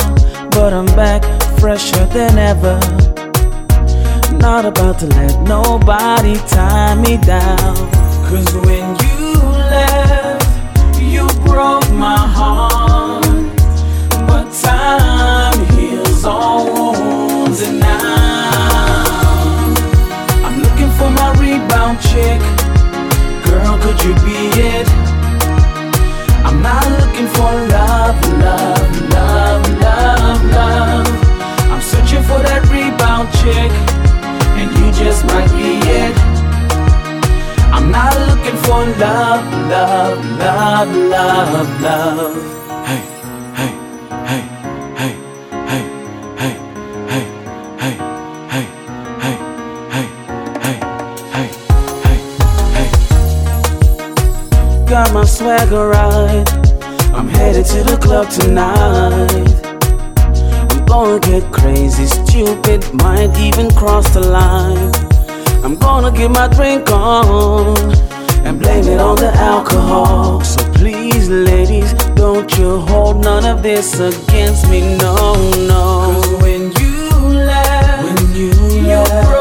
but I'm back fresher than ever. Not about to let nobody tie me down. Cause when you left, you broke my heart. But time heals all wounds, and now I'm looking for my rebound chick. searching for love, love, love, love, love. I'm searching for that rebound chick, and you just might be it. I'm not looking for love, love, love, love, love. Hey, hey, hey, hey, hey, hey, hey, hey, hey, hey, hey, hey, hey, hey, hey. Got my swagger right. I'm headed to the club tonight. I'm gonna get crazy, stupid, might even cross the line. I'm gonna get my drink on and blame it on the alcohol. So please, ladies, don't you hold none of this against me, no, no. Cause when you left, when you left.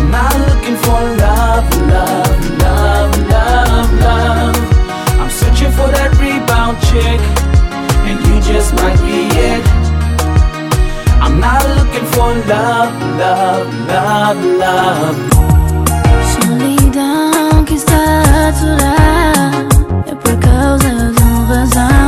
I'm not looking for love, love, love, love, love. I'm searching for that rebound chick, and you just might be it. I'm not looking for love, love, love, love. está é por causa de um razão.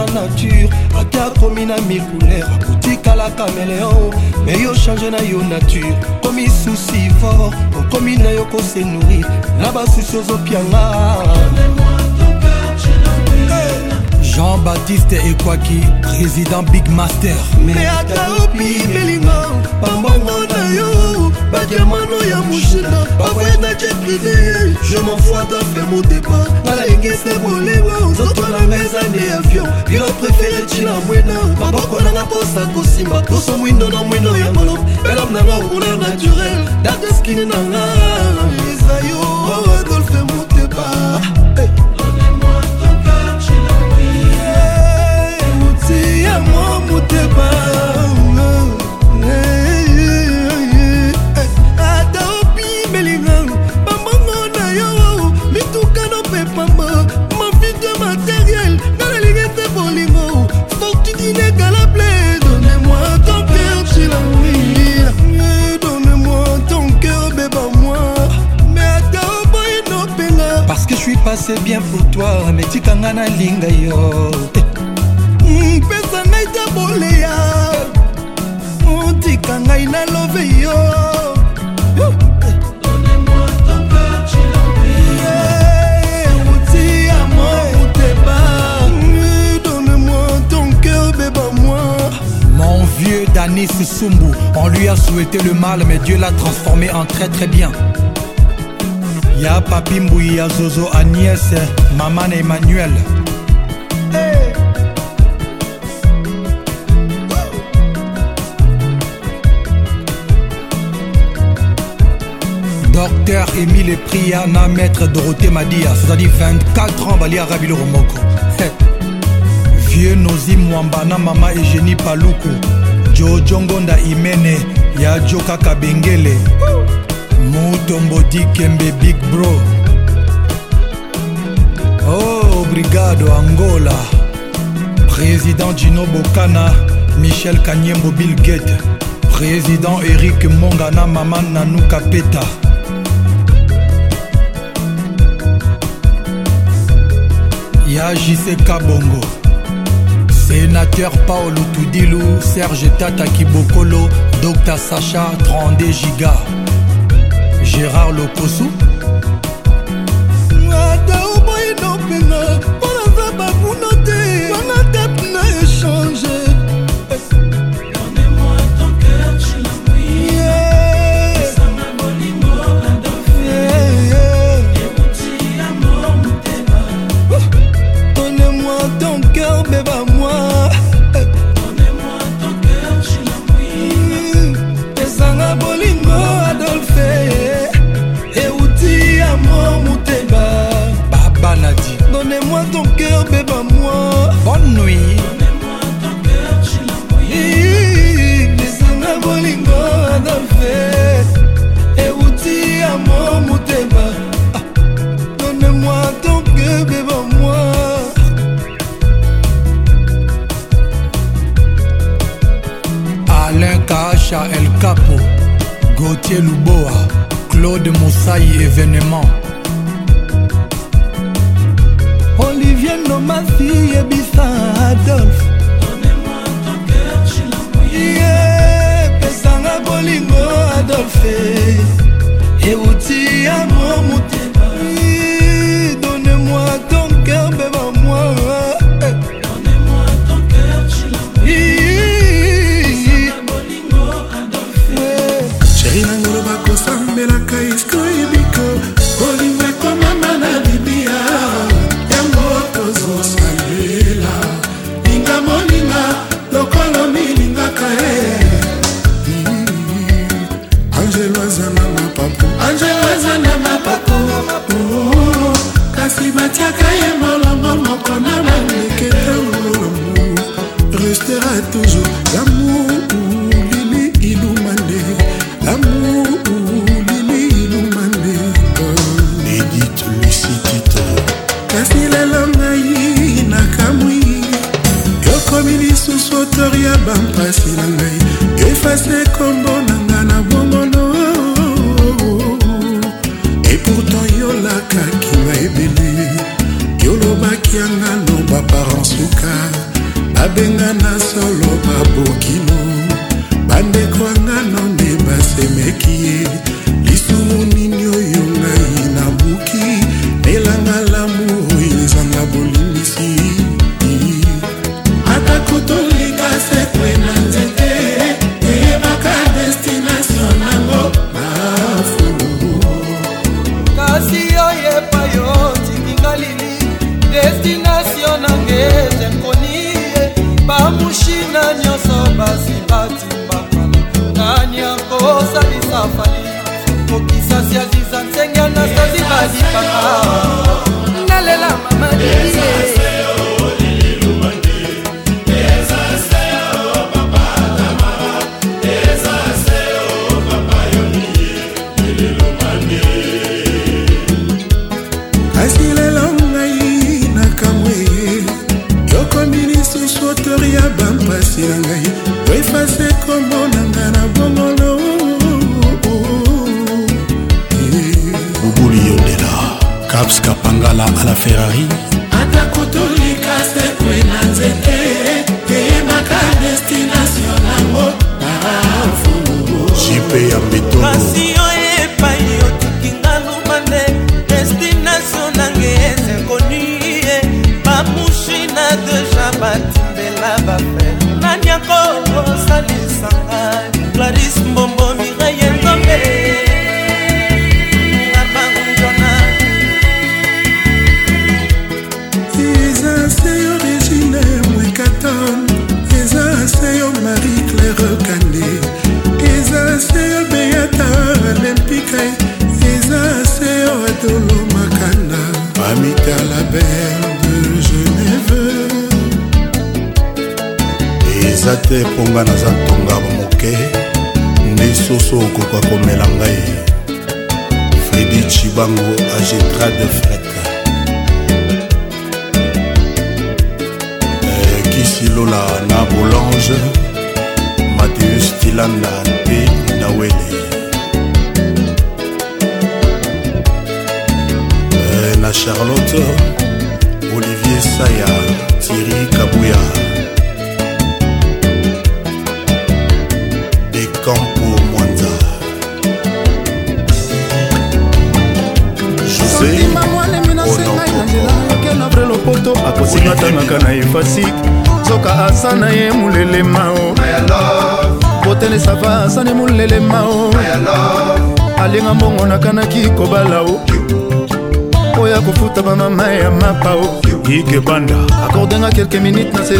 change en nature akiakomi na micouleur otikalaka meleo me yo change na yo nature komi susi fort okomi na yo kose nourrir na basusi ozopianga jean-baptiste ekwaki président big master me ata opi belingo pambongo na yo badiamano ya mushina bavoyendaki privé je m'enfoite afe motepa nalengese bolingo nzoto nanga eza nde avion bilo prefere ntina mwena maboko nanga mposa kosimba poso mwindo na mwindo ya malo elam nanga couleur naturel dateskine nanga eza yo oh, adolfe motepa C'est bien pour toi, mais tu linga yo. Hmm, personne mm, tu love yo. Donne-moi ton cœur, chilombo. Où tu aimerais, mon donne-moi ton cœur, bébé moi. Mon vieux Danny Sombou, on lui a souhaité le mal, mais Dieu l'a transformé en très très bien. ya papi mbui ya zozo agnese mama na emmanuel hey. docteur emile pria na maître dorothé madia cezali 24 ans baliaka biloko moko hey. <laughs> vieux nozi mwamba na mama egénie paluku jojongonda imene ya joka kabengele mutombo dikembe big bro oh obrigado angola président gino bokana michel kanyembo bill gate président erik monga na mama nanuka peta ya jck bongo sénateur paolo tudilu serge tata kibokolo dr sacha 32 giga gérard lokosu Gauthier Louboa, Claude Moussaï événement Olivier Nomasi yebisa Adolphe pesanga bolingo Adolphe euti ya momutu ebebisi ata kotoli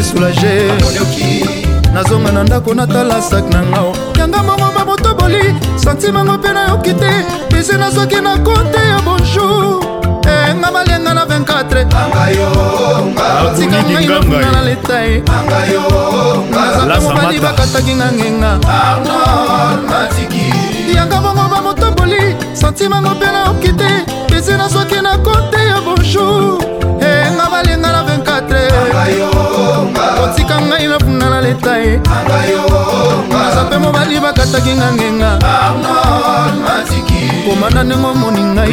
soulage nazonga na ndako natala sak na ngao yanga mongo bamotoboli santimango mpe nayoki te pese nazoki na kote ya bonjour enga eh, malenga na 24otika ngai nokuna na letai naza mobali bakataki nga ngenga yanga bongo bamotoboli santimango mpe nayoki te pese nazoki na kote ya bonjour eh, nalinga na 24 kotika ngai na punda na leta ye aza mpe mobali bakataki nga ngenga komanda ndenge omoni ngai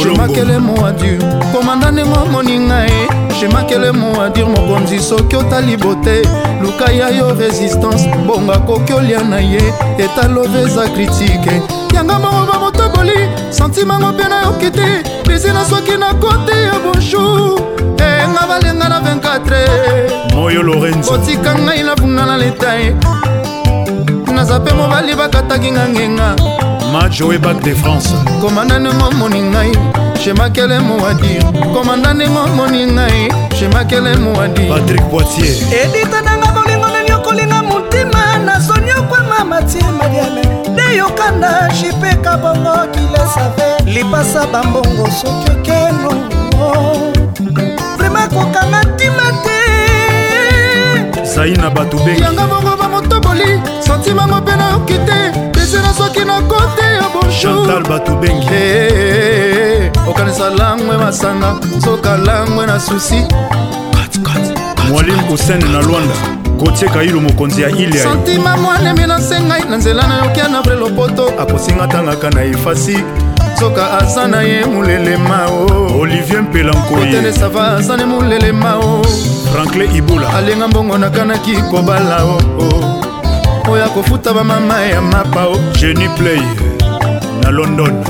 shemakele moadur komanda ndenge omoni ngai shemakele moadur mokonzi soki otali bote luka ya yo resistance bonga koki olia na ye etalove eza kritike yanga moko bamotoboli santimango mpe nayoki te bisi na soki na kote ya bonjour benga balenga na 24 moyo lorenzo botika ngai navunga na leta ye naza mpe mobali bakataki nga ngenga majoe bac de france komanda ndengo moni ngai shemakele mowadir komanda ndengo moni ngai shemakele mowadir patrik poitier edita nanga bolingo nani okolinga motima nasoni okwanga matie mariame nde yokanda shipeka bongo kilesave lipasa bambongo soki okeno nakokanga ntima te zai na bato be yanga bongo bamotoboli santimango mpe nayoki te pesena soki nakote ya bonjour bato bengi eh, eh, eh, okanisa langwe masanga soka langwe na susi mwalimu kosene na lwanda kotieka ilo mokonzi ya ile santima mwanemi nasengai na nzela nayokia na vre lopoto akosinga tangaka na efasi soka aza na ye molelema o olivier mpelankoyesava aza na molelema o franklin ibula alenga mbongo nakanaki kobala o oyo akofuta bamama ya mapa o jenny play na london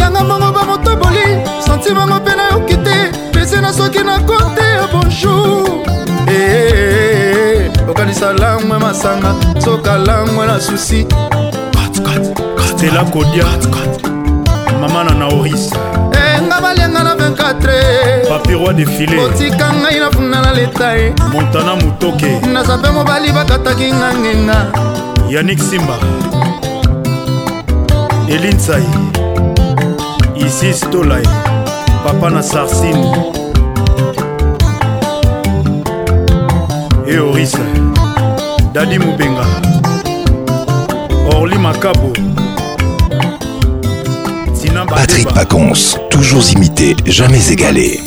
yanga mbongo bamotoboli santimango mpe nayoki te pese na soki na kote ya bonjour eh, eh, eh, okanisa langwe masanga soka langwe na susi stela kodia mama na naoris enga balenga na 24 papiroi defile otika ngai na funda na leta e montana motoke naza mpe mobali bakataki nga ngenga yanik simba elinsai isis tolai papa na sarsine eorisa dadi mobenga orli makabo Patrick Pacons, toujours imité, jamais égalé.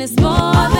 and it's more than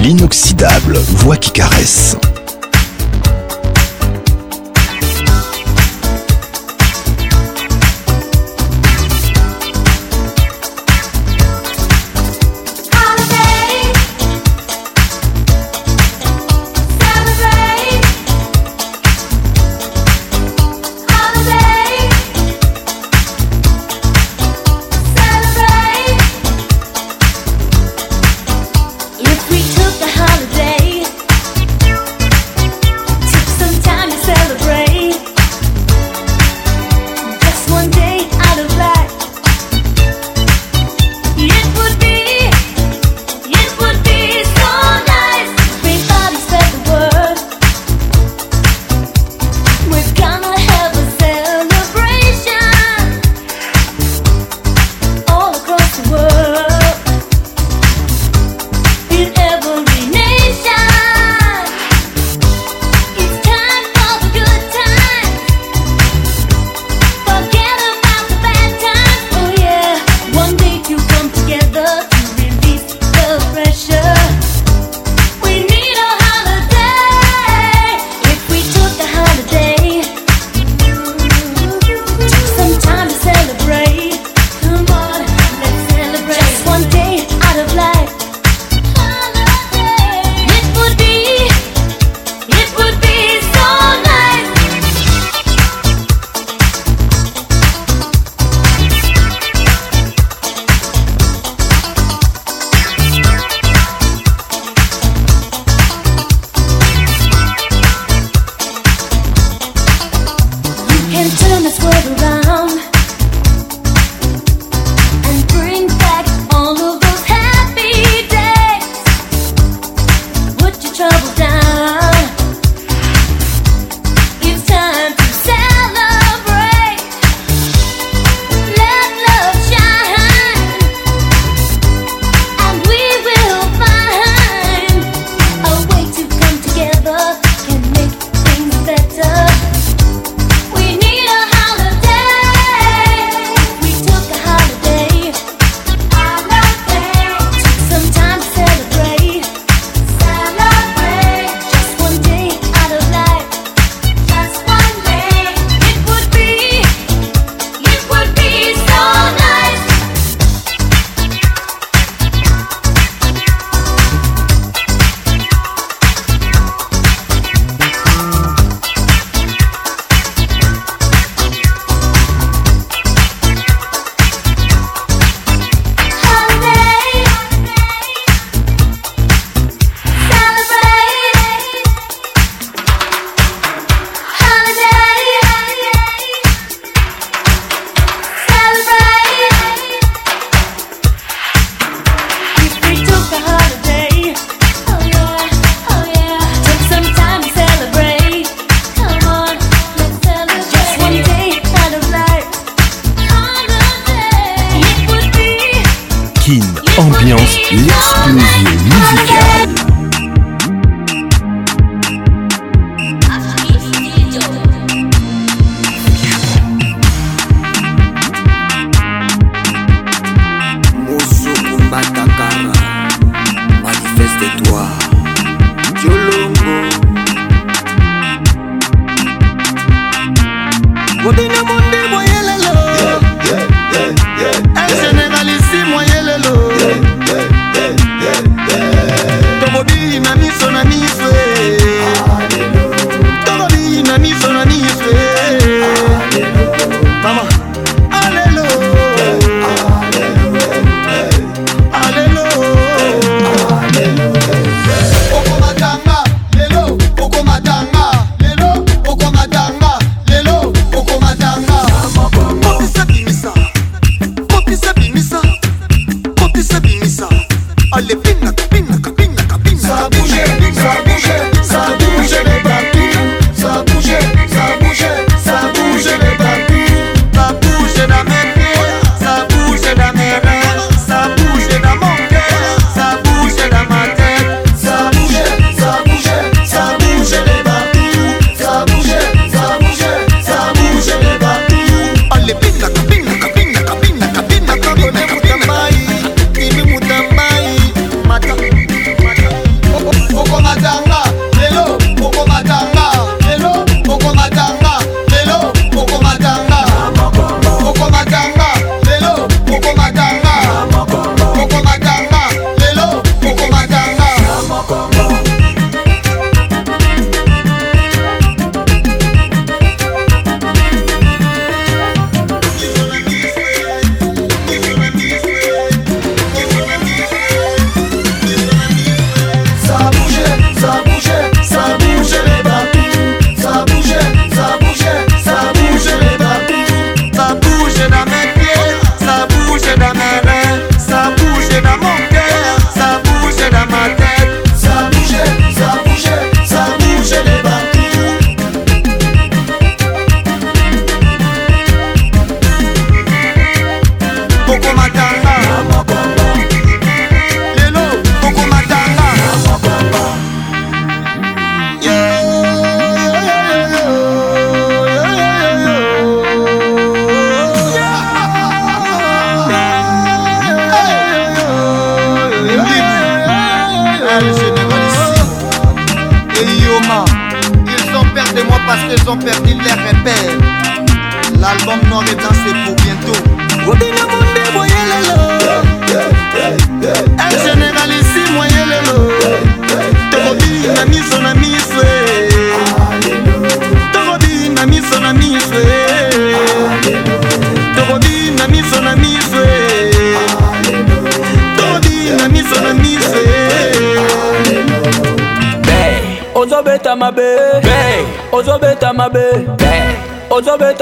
l'inoxydable voix qui caresse.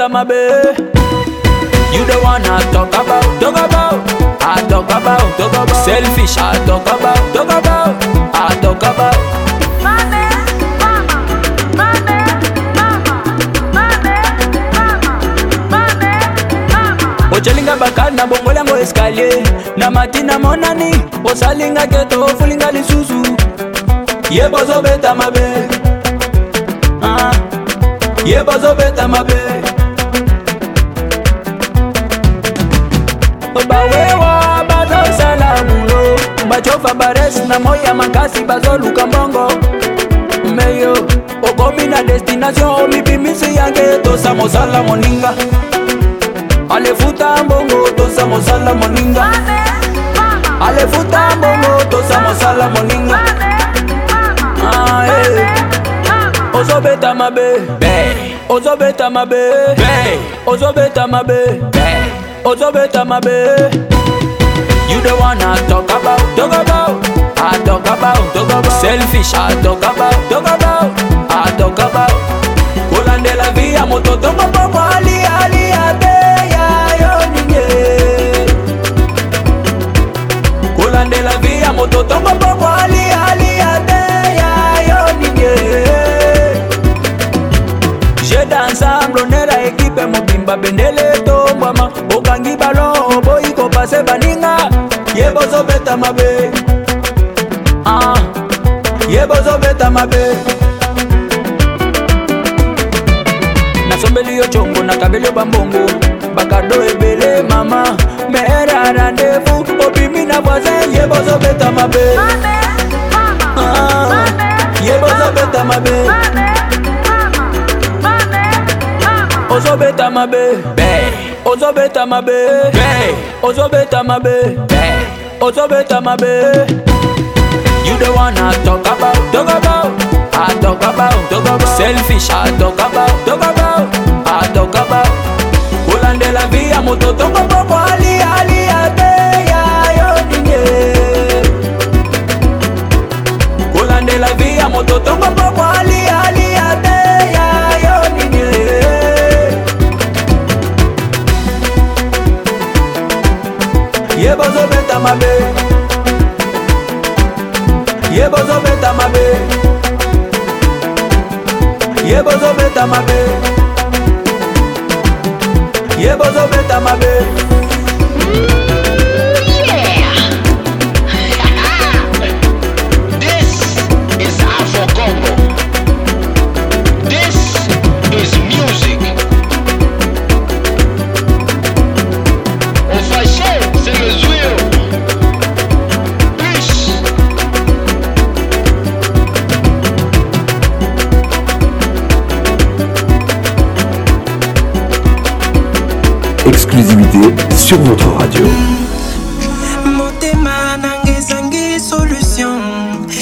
them a bit. You the one I talk about, talk about. I talk about, talk about. Selfish, I talk about, talk about. I talk about. Mama, mama, mama, mama, ocelinga bakana bongolango eskalier na matina monani osalinga keto ofulinga lisusu ye bozobeta mabe ah. ye bozobeta mabe kasi bazoluka mbongo meyo okomi na destination omibimisi yange tosa mosala moninga alefuta mbongo tosa mosala moninga alefuta mbongo tosa mosala moninga ah, eh. ozobeta mabe ozobeta mabe ozobeta mabe ozobeta mabe you the one i talk about talk about I talk about, talk about selfish. I talk about, talk about, I talk about. Kolande la via moto tongo popo ali ali ate ya yo ninye. Kolande la via moto tongo popo ali ali ate ya yo ninye. Je danse ensemble nera equipe mobimba bendele tombwama okangi balon oboyi kopase baninga ye bozobeta mabe. nazobeta mabe nasombeli yo congo nakabeli yo bambongo bakado ebele mama mere a randevu obimi na voisin ye bozobeta mabe ah, ah, ah. ye bozobeta mabe ozobeta mabe ozobeta mabe ozobeta mabe ozobeta mabe You the one I talk about, talk about. I talk about, talk about. Selfish, I talk about, talk about. I talk about. Olan de la via, moto toko poco, ali, ali, abe, ya, yo, dinye. Olan de la via, moto toko poco, ali, ali, abe, ya, yo, dinye. Ye bozo beta mabe. ye bozobeta mabe ye bozobeta mabe sur votre radio. motema nanga ezangi solution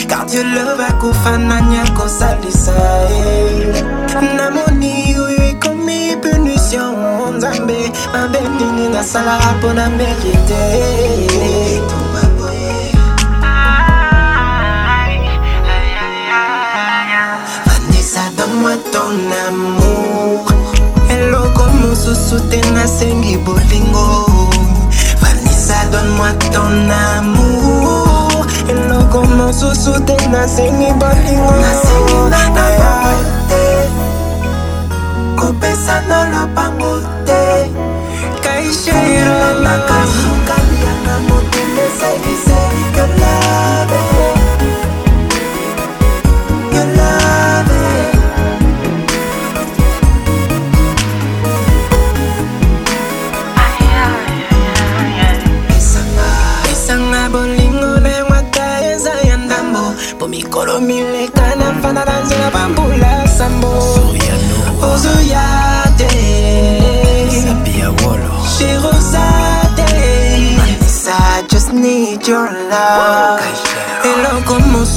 car dieu love akufa nani akosalisa ye eh. namoni oyo ekomi punition nzambe mabe nini nasalaka mpona merite vanesa donmoi ton amour eloko mosusu te nasengi bolingo Donne-moi ton amour Et nous commençons sous tes nasini bolingo Nasini na na bango te Kopesa na lopango te Kaishero na kasu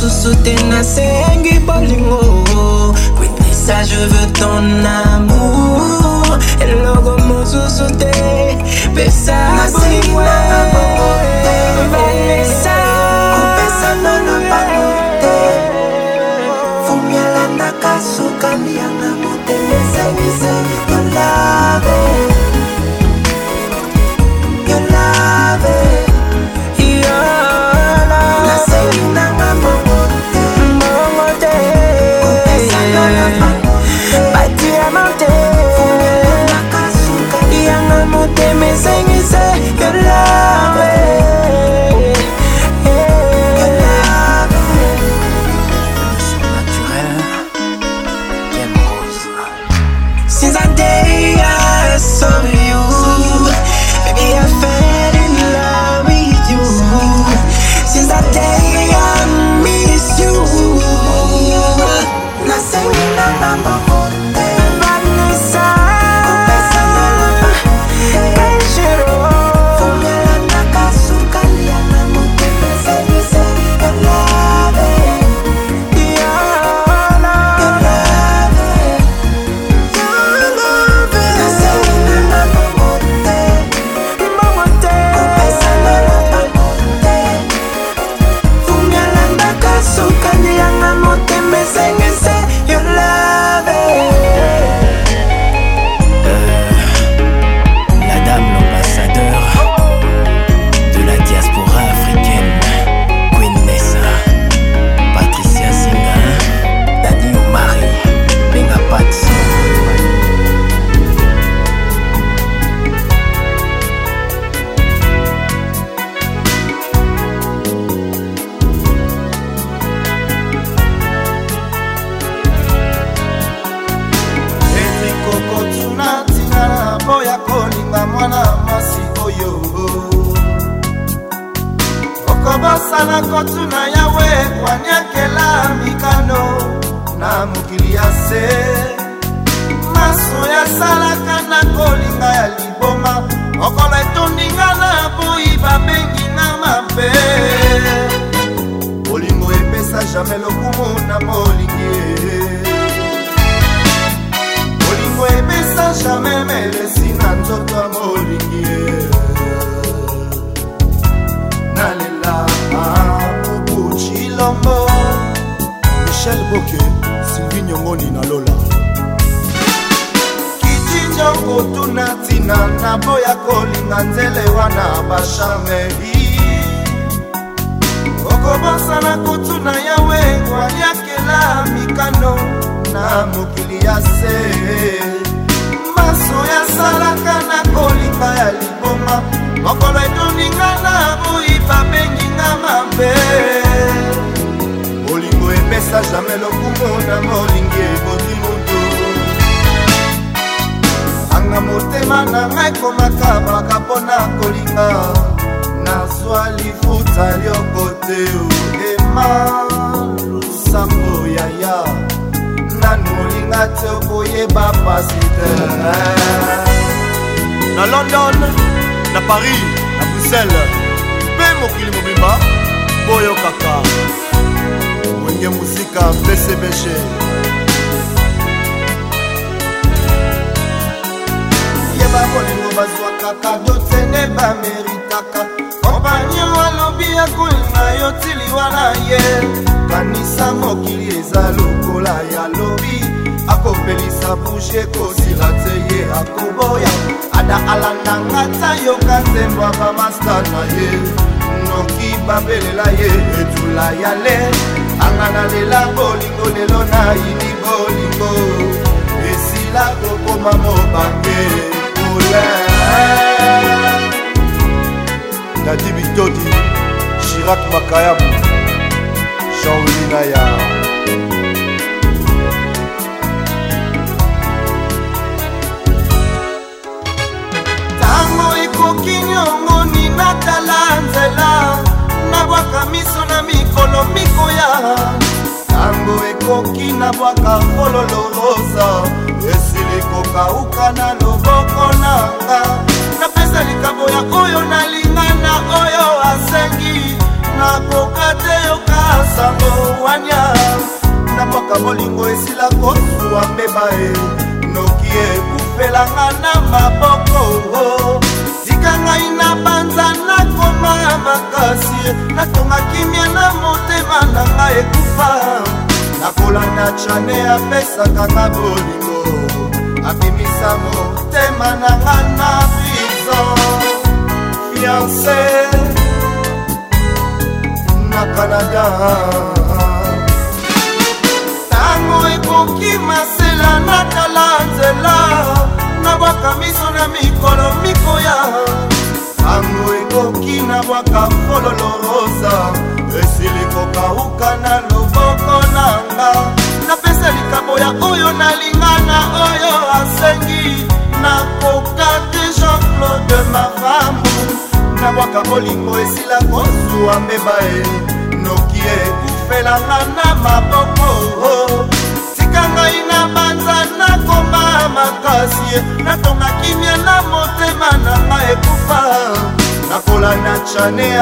lisusu te nasengi bolingo kwitisa je veux ton amour eloko mosusu te pesa bolingo vanesa opesana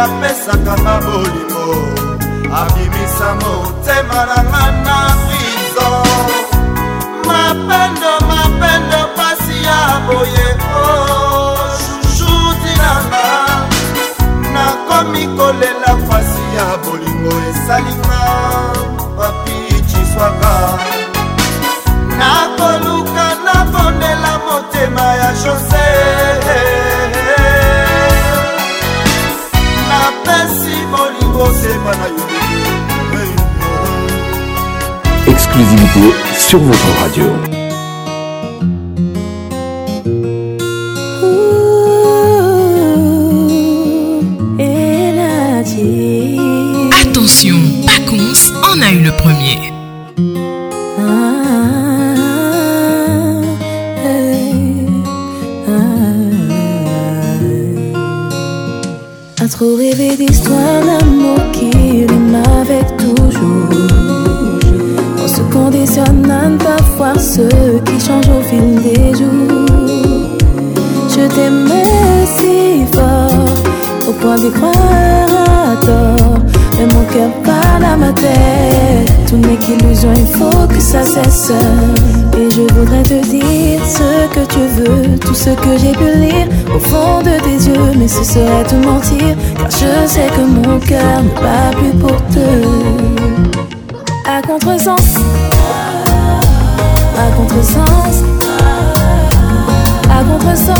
apesaka nga bolimo abimisa motema na nga na prizo mapendo mapendo pasi ya boye o chuchu tinanga nakomi kolela pasi ya boye exclusivité sur votre radio. tout ce que j'ai pu lire au fond de tes yeux, mais ce serait tout mentir, car je sais que mon cœur n'est pas plus pour te. À contresens, à sens, à contresens,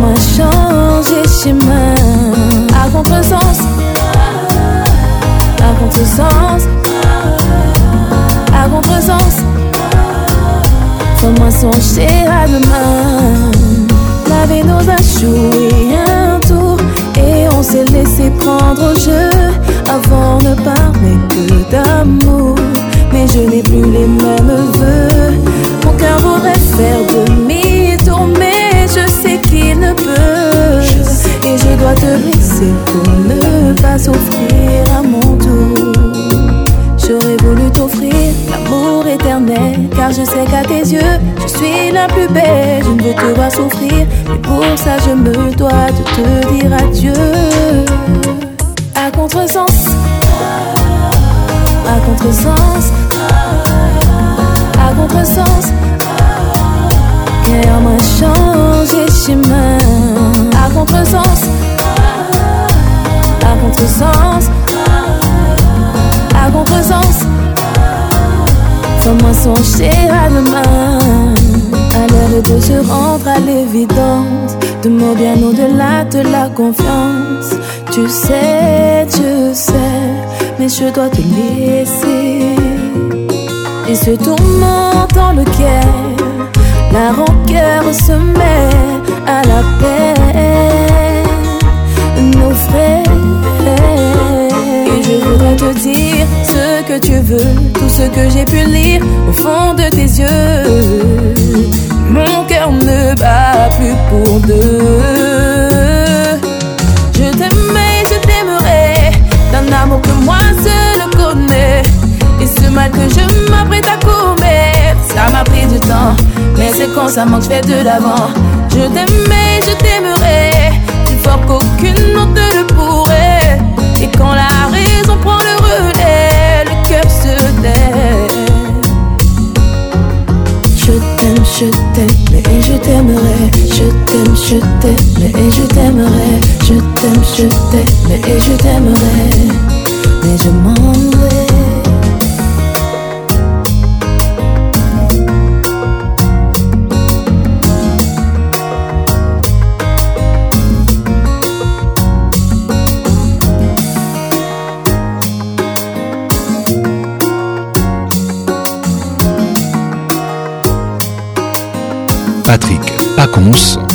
m'a changé chemin. À contresens, à contresens, à contresens. On son à à demain La nos a joué un tour Et on s'est laissé prendre au jeu Avant de parler que d'amour Mais je n'ai plus les mêmes voeux Mon cœur voudrait faire demi-tour Mais je sais qu'il ne peut Et je dois te laisser Pour ne pas souffrir à moi car je sais qu'à tes yeux, je suis la plus belle. Je ne veux te voir souffrir, et pour ça, je me dois de te dire adieu. À contresens, à contresens, à contresens. sens m'a changé chemin, à contresens, à contresens, à contresens. Comment songer à demain À l'heure de se rendre à l'évidence de mon bien au-delà de la confiance Tu sais, tu sais Mais je dois te laisser Et ce tourment dans lequel La rancœur se met à la paix te dire ce que tu veux, tout ce que j'ai pu lire au fond de tes yeux. Mon cœur ne bat plus pour deux. Je t'aimais, je t'aimerai, d'un amour que moi seul connais. Et ce mal que je m'apprête à commettre, ça m'a pris du temps. Mais c'est constamment que je fais de l'avant. Je t'aimais, je t'aimerai, plus fort qu'aucune autre ne pourrait. Et quand la raison prend le relais, le cœur se tait. Je t'aime, je t'aime et je t'aimerai. Je t'aime, je t'aime et je t'aimerai. Je t'aime, je t'aime et je t'aimerai. Mais je mens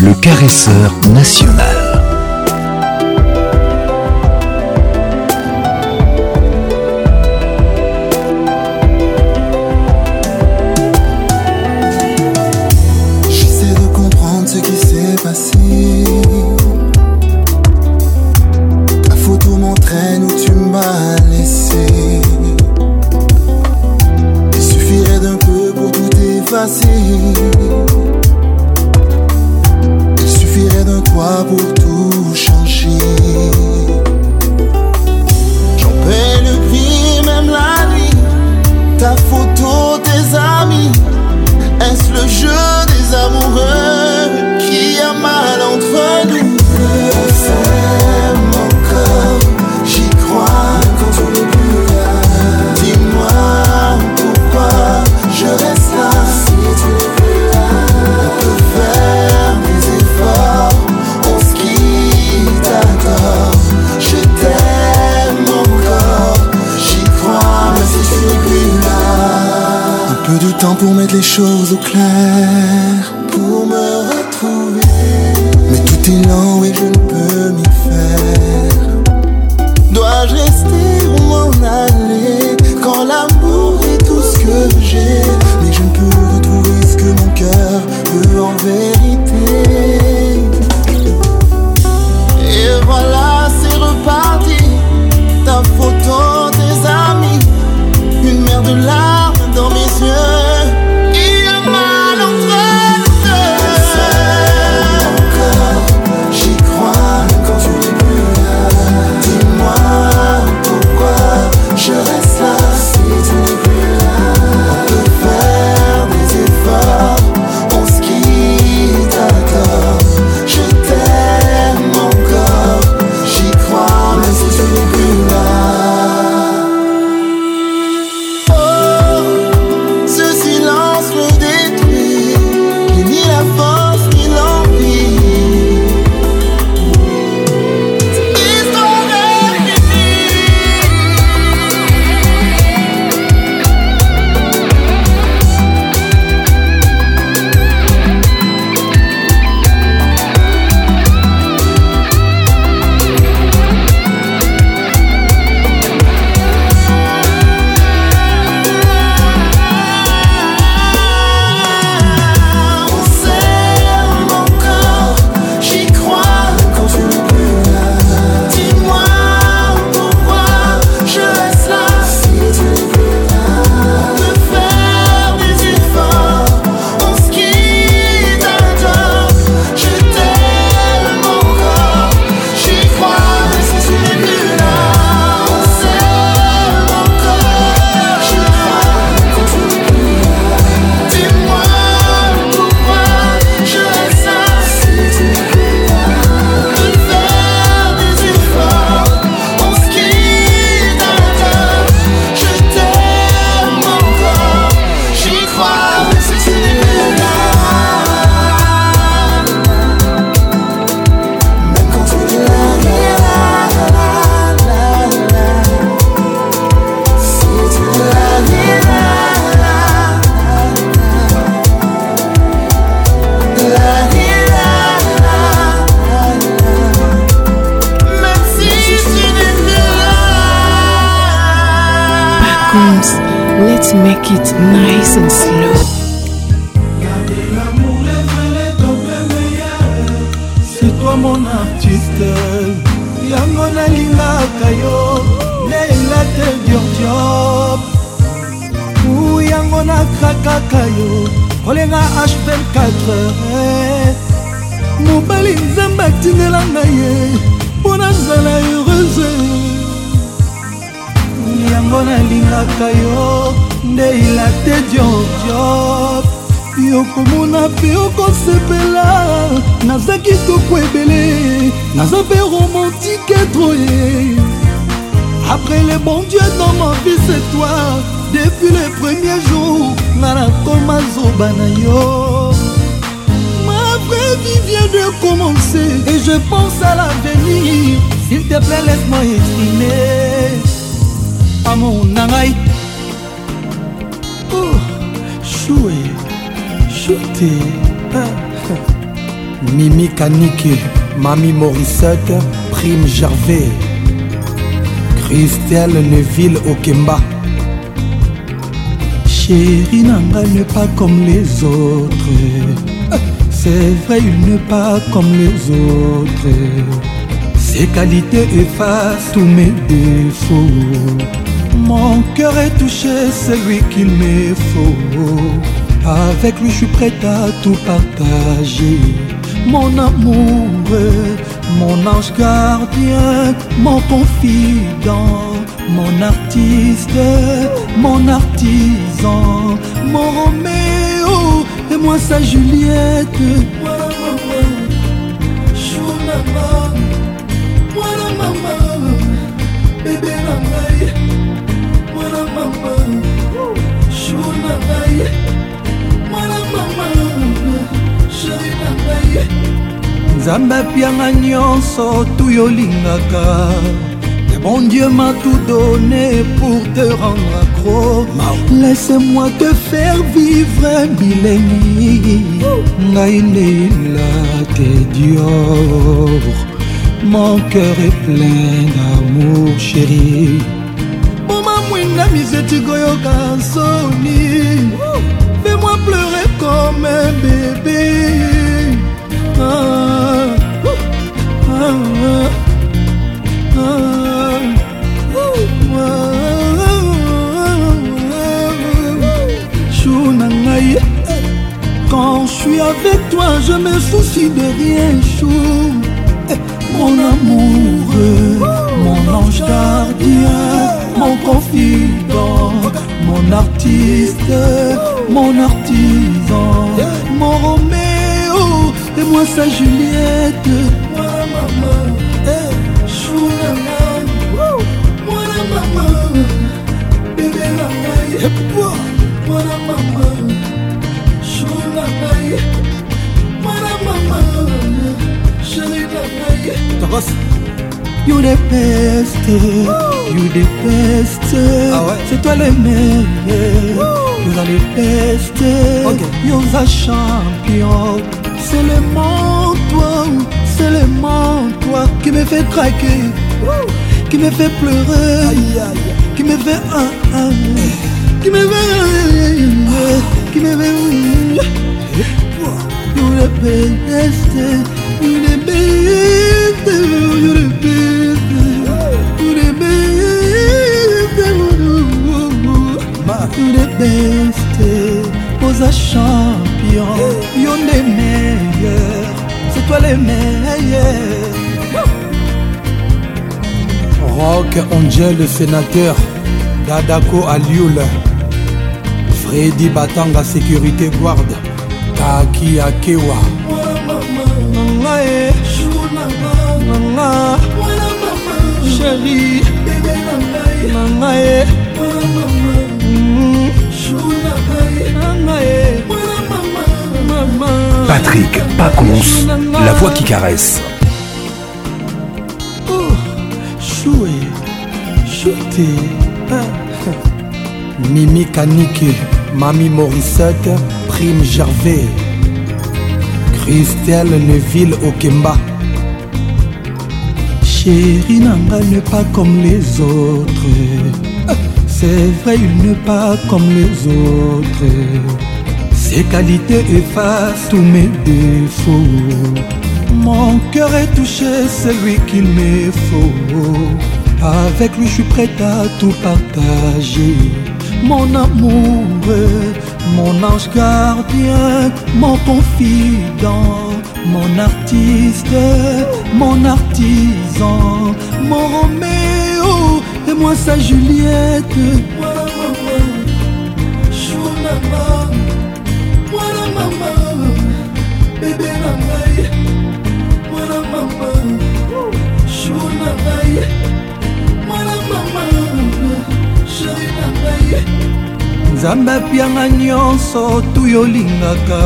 le caresseur national. Camille Morissette, Prime Gervais, Christelle Neville Okemba. Chérie Nanga n'est pas comme les autres. C'est vrai, il n'est pas comme les autres. Ses qualités effacent tous mes défauts. Mon cœur est touché, c'est lui qu'il me faut. Avec lui, je suis prête à tout partager mon amour, mon ange gardien, mon confident, mon artiste, mon artisan, mon Roméo et moi sa Juliette. nzambe apianga nyonso tuyo olingaka Mais bon dieu m'a tout donné pour te rendre accro laisse-moi te faire vivre un mon cœur est plein d'amour chéri fais-moi pleurer comme un bébé quand je suis avec toi, je me soucie de rien, chou. Mon amour, mon ange gardien, mon confident, mon artiste, mon artisan, mon e mwasa juliette mwana mama shunanga mwana mama bebe na ngai epo eh, mwana mama shuna ngai mwana mama sheri na ngai You the best, you the best, ah ouais. c'est toi le meilleur, Woo. you are the best, okay. you're the champion. C'est le seulement toi, seulement toi qui me fait craquer, qui me fait pleurer, qui me fait un, qui me fait qui me fait oui. you're the best, you're the best, you're the best, best, yo Yo les meilleurs C'est toi les meilleurs Rock, Angel, le sénateur Dadako Alioul Freddy Batanga, sécurité guard Kaki Akewa Chérie maman Patrick Pacons, la voix qui caresse. Oh, choué, chouté. Hein. Mimi Kaniki, Mami Morissette, Prime Gervais, Christelle Neville Okemba. Chérie Nanga n'est pas comme les autres. Euh, c'est vrai, il n'est pas comme les autres. Ses qualités effacent tous mes défauts. Mon cœur est touché, celui lui qu'il me Avec lui, je suis prêt à tout partager. Mon amour, mon ange gardien, mon confident, mon artiste, mon artisan, mon Roméo et moi sa Juliette. na ngai mwana mama jour na ngai mwana mama sheri na ngai nzambe apianga nyonso tuyo olingaka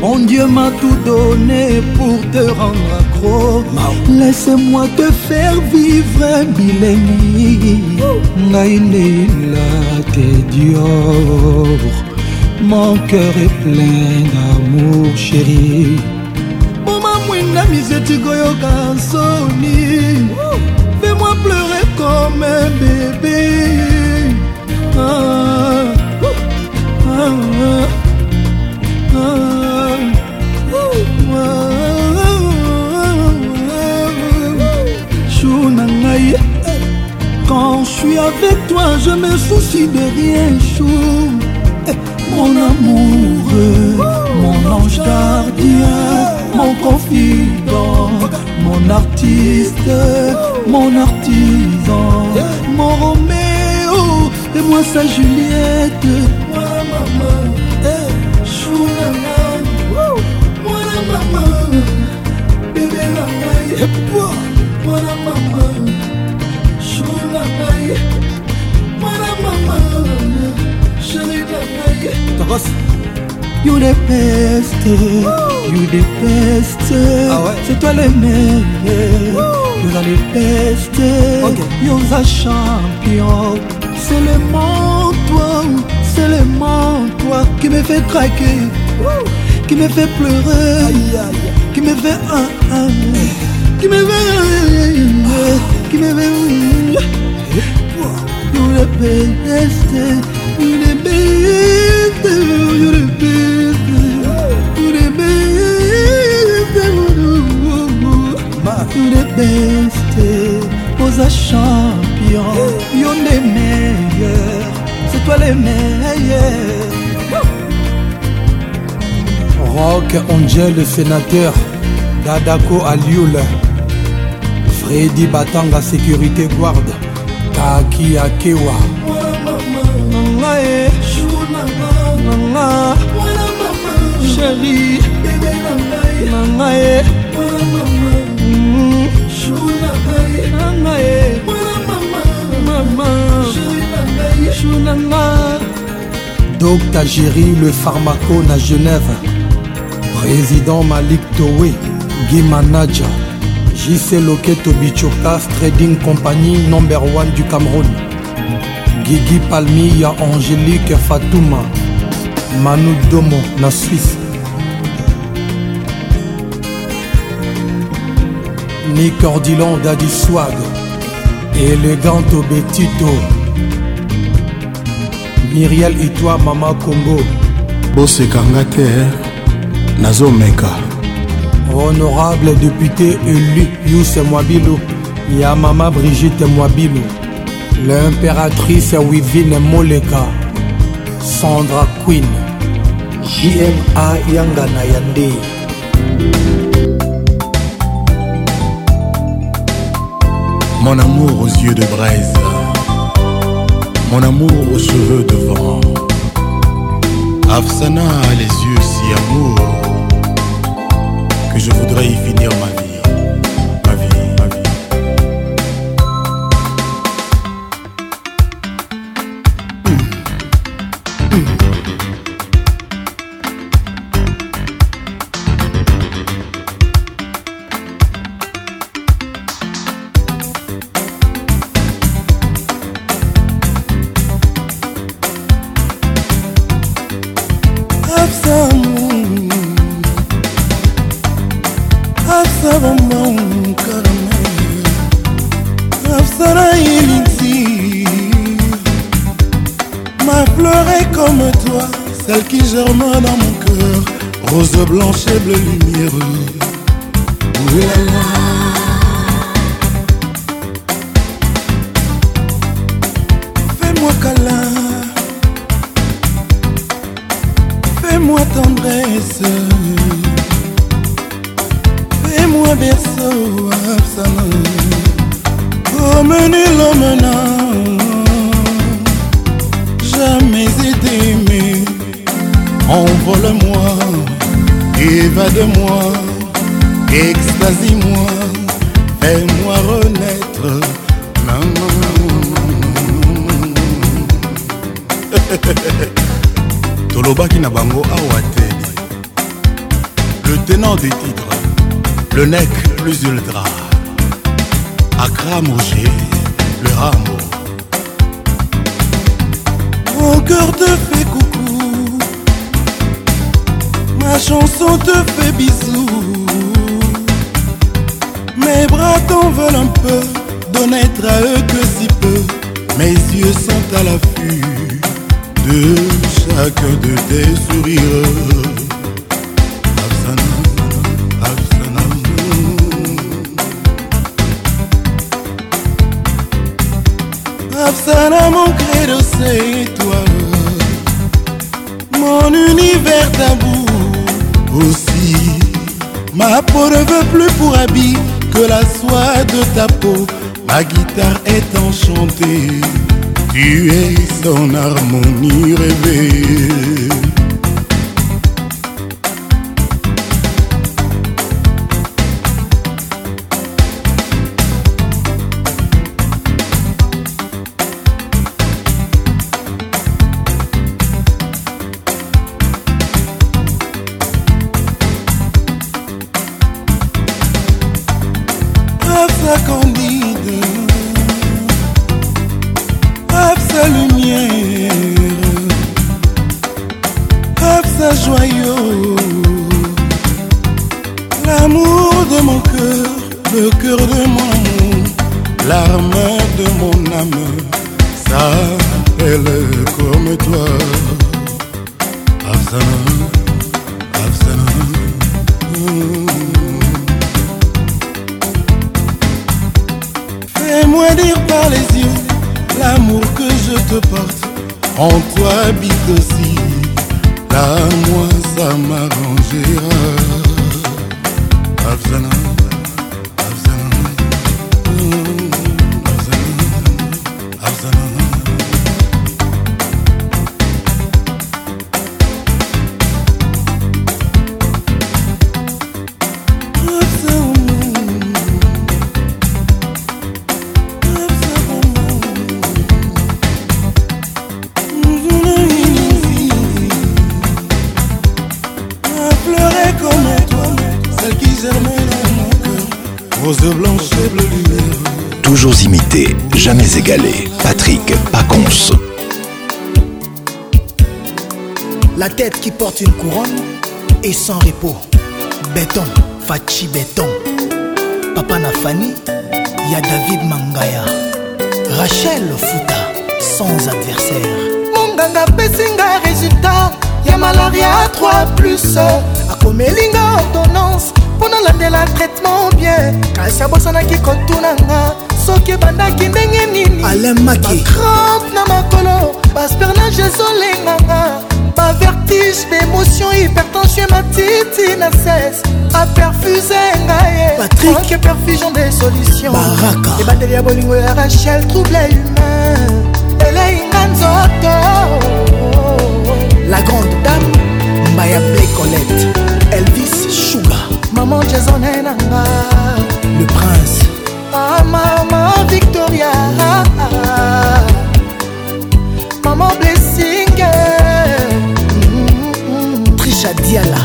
Mon Dieu m'a tout donné pour te rendre accro. Laisse-moi te faire vivre un millénaire. Naïneila, tes dior. mon cœur est plein d'amour chéri moma mwinda mizeti koyoka fais-moi pleurer comme un bébé ah, ah, ah, eh. quand je suis avec toi je me soucie de rien chou mon amour, mon ange gardien, mon confident, mon artiste, mon artisan, mon Roméo et moi sa Juliette. toi le meilleur Yoza le best C'est champion monde, toi c'est le monde, toi Qui me fait craquer Qui me fait pleurer Qui me fait un Qui me fait un Qui me fait un le the best You're the destin aux champion yo les meilleur c'est toi les meilleur rock angel le sénateur dadako alioul freddy batanga sécurité guarde taki akewa eh. Chérie eh. nanga Docta Géry le pharmaco na Genève Président Malik Towe Guy Manaja JC Loketo Bichokas Trading Company number 1 du Cameroun Guigui Palmi ya Angélique Fatouma Manu Domo na Suisse Nick Ordilon d'Adi Swag Elegante Betito myriel itoi mama congo bosekanga te nazomeka honorable député élu yuse mwabilu ya mama brigitte mwabilu l'impératrice wivine moleka sandra queen jma yangana ya ndei mon amour aux yeux de braise mon amour aux cheveux de vent. Afsana les yeux si amour que je voudrais y finir ma vie. blanche bleu bleue lumière Joyeux, L'amour de mon cœur, le cœur de mon amour L'arme de mon âme, ça elle comme toi Afzana, Afzana Fais-moi dire par les yeux l'amour que je te porte En toi habite aussi na moi ça m'arrangera Afzana Patrick Pacons. La tête qui porte une couronne Est sans repos. Béton, Fachi Béton. Papa Nafani, il y a David Mangaya. Rachel Futa, sans adversaire. Munganga, Pessinga, résultat. Ya malaria 3 plus. Akomelinga ordonnance. Pendant la traitement bien. Kasi abosanaki qui soki ebandaki ndenge nini batrempe na makolo baspernage ezolenganga bavertige bemotion hypertension matiti na cese aperfuse ngaye perfusion de solution ebandeli ya bolingo ya rachel trouble humain eleinga nzoto la grande dame mbaya blecolette elvis sugar maman jesone nanga le prince ah, mama Victoria Maman Blessing mm-hmm. Trisha Diala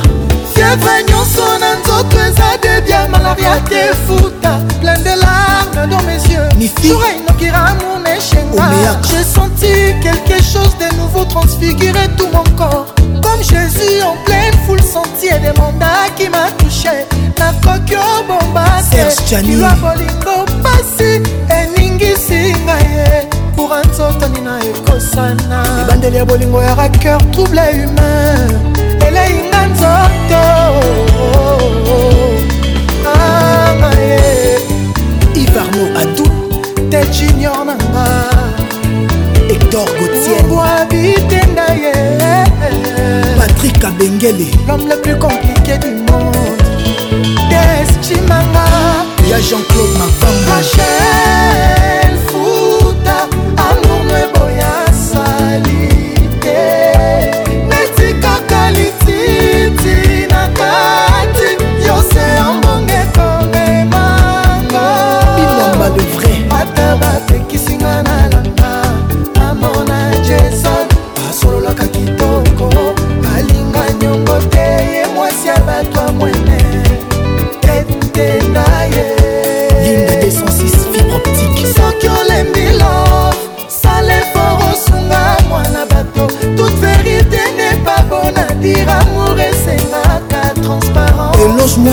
son nyonso na nzoto eza debia malaria te futa plein de larmes dans mes yeux mon j'ai senti quelque chose de nouveau transfigurer tout mon corps comme jésus en pleine foule des mandats qui m'a touché La obombate kilwa kasi eningisi nga ye kura nzotani na ekosana ebandeli ya bolingo ya raker trouble humain elei nga nzoto anga ah, ye ivarno adu te junior nanga hector gotienbwabitenda ye patrik abengele l'homme le plus compliqué du monde destimanga ya Jean-Claude Mavamba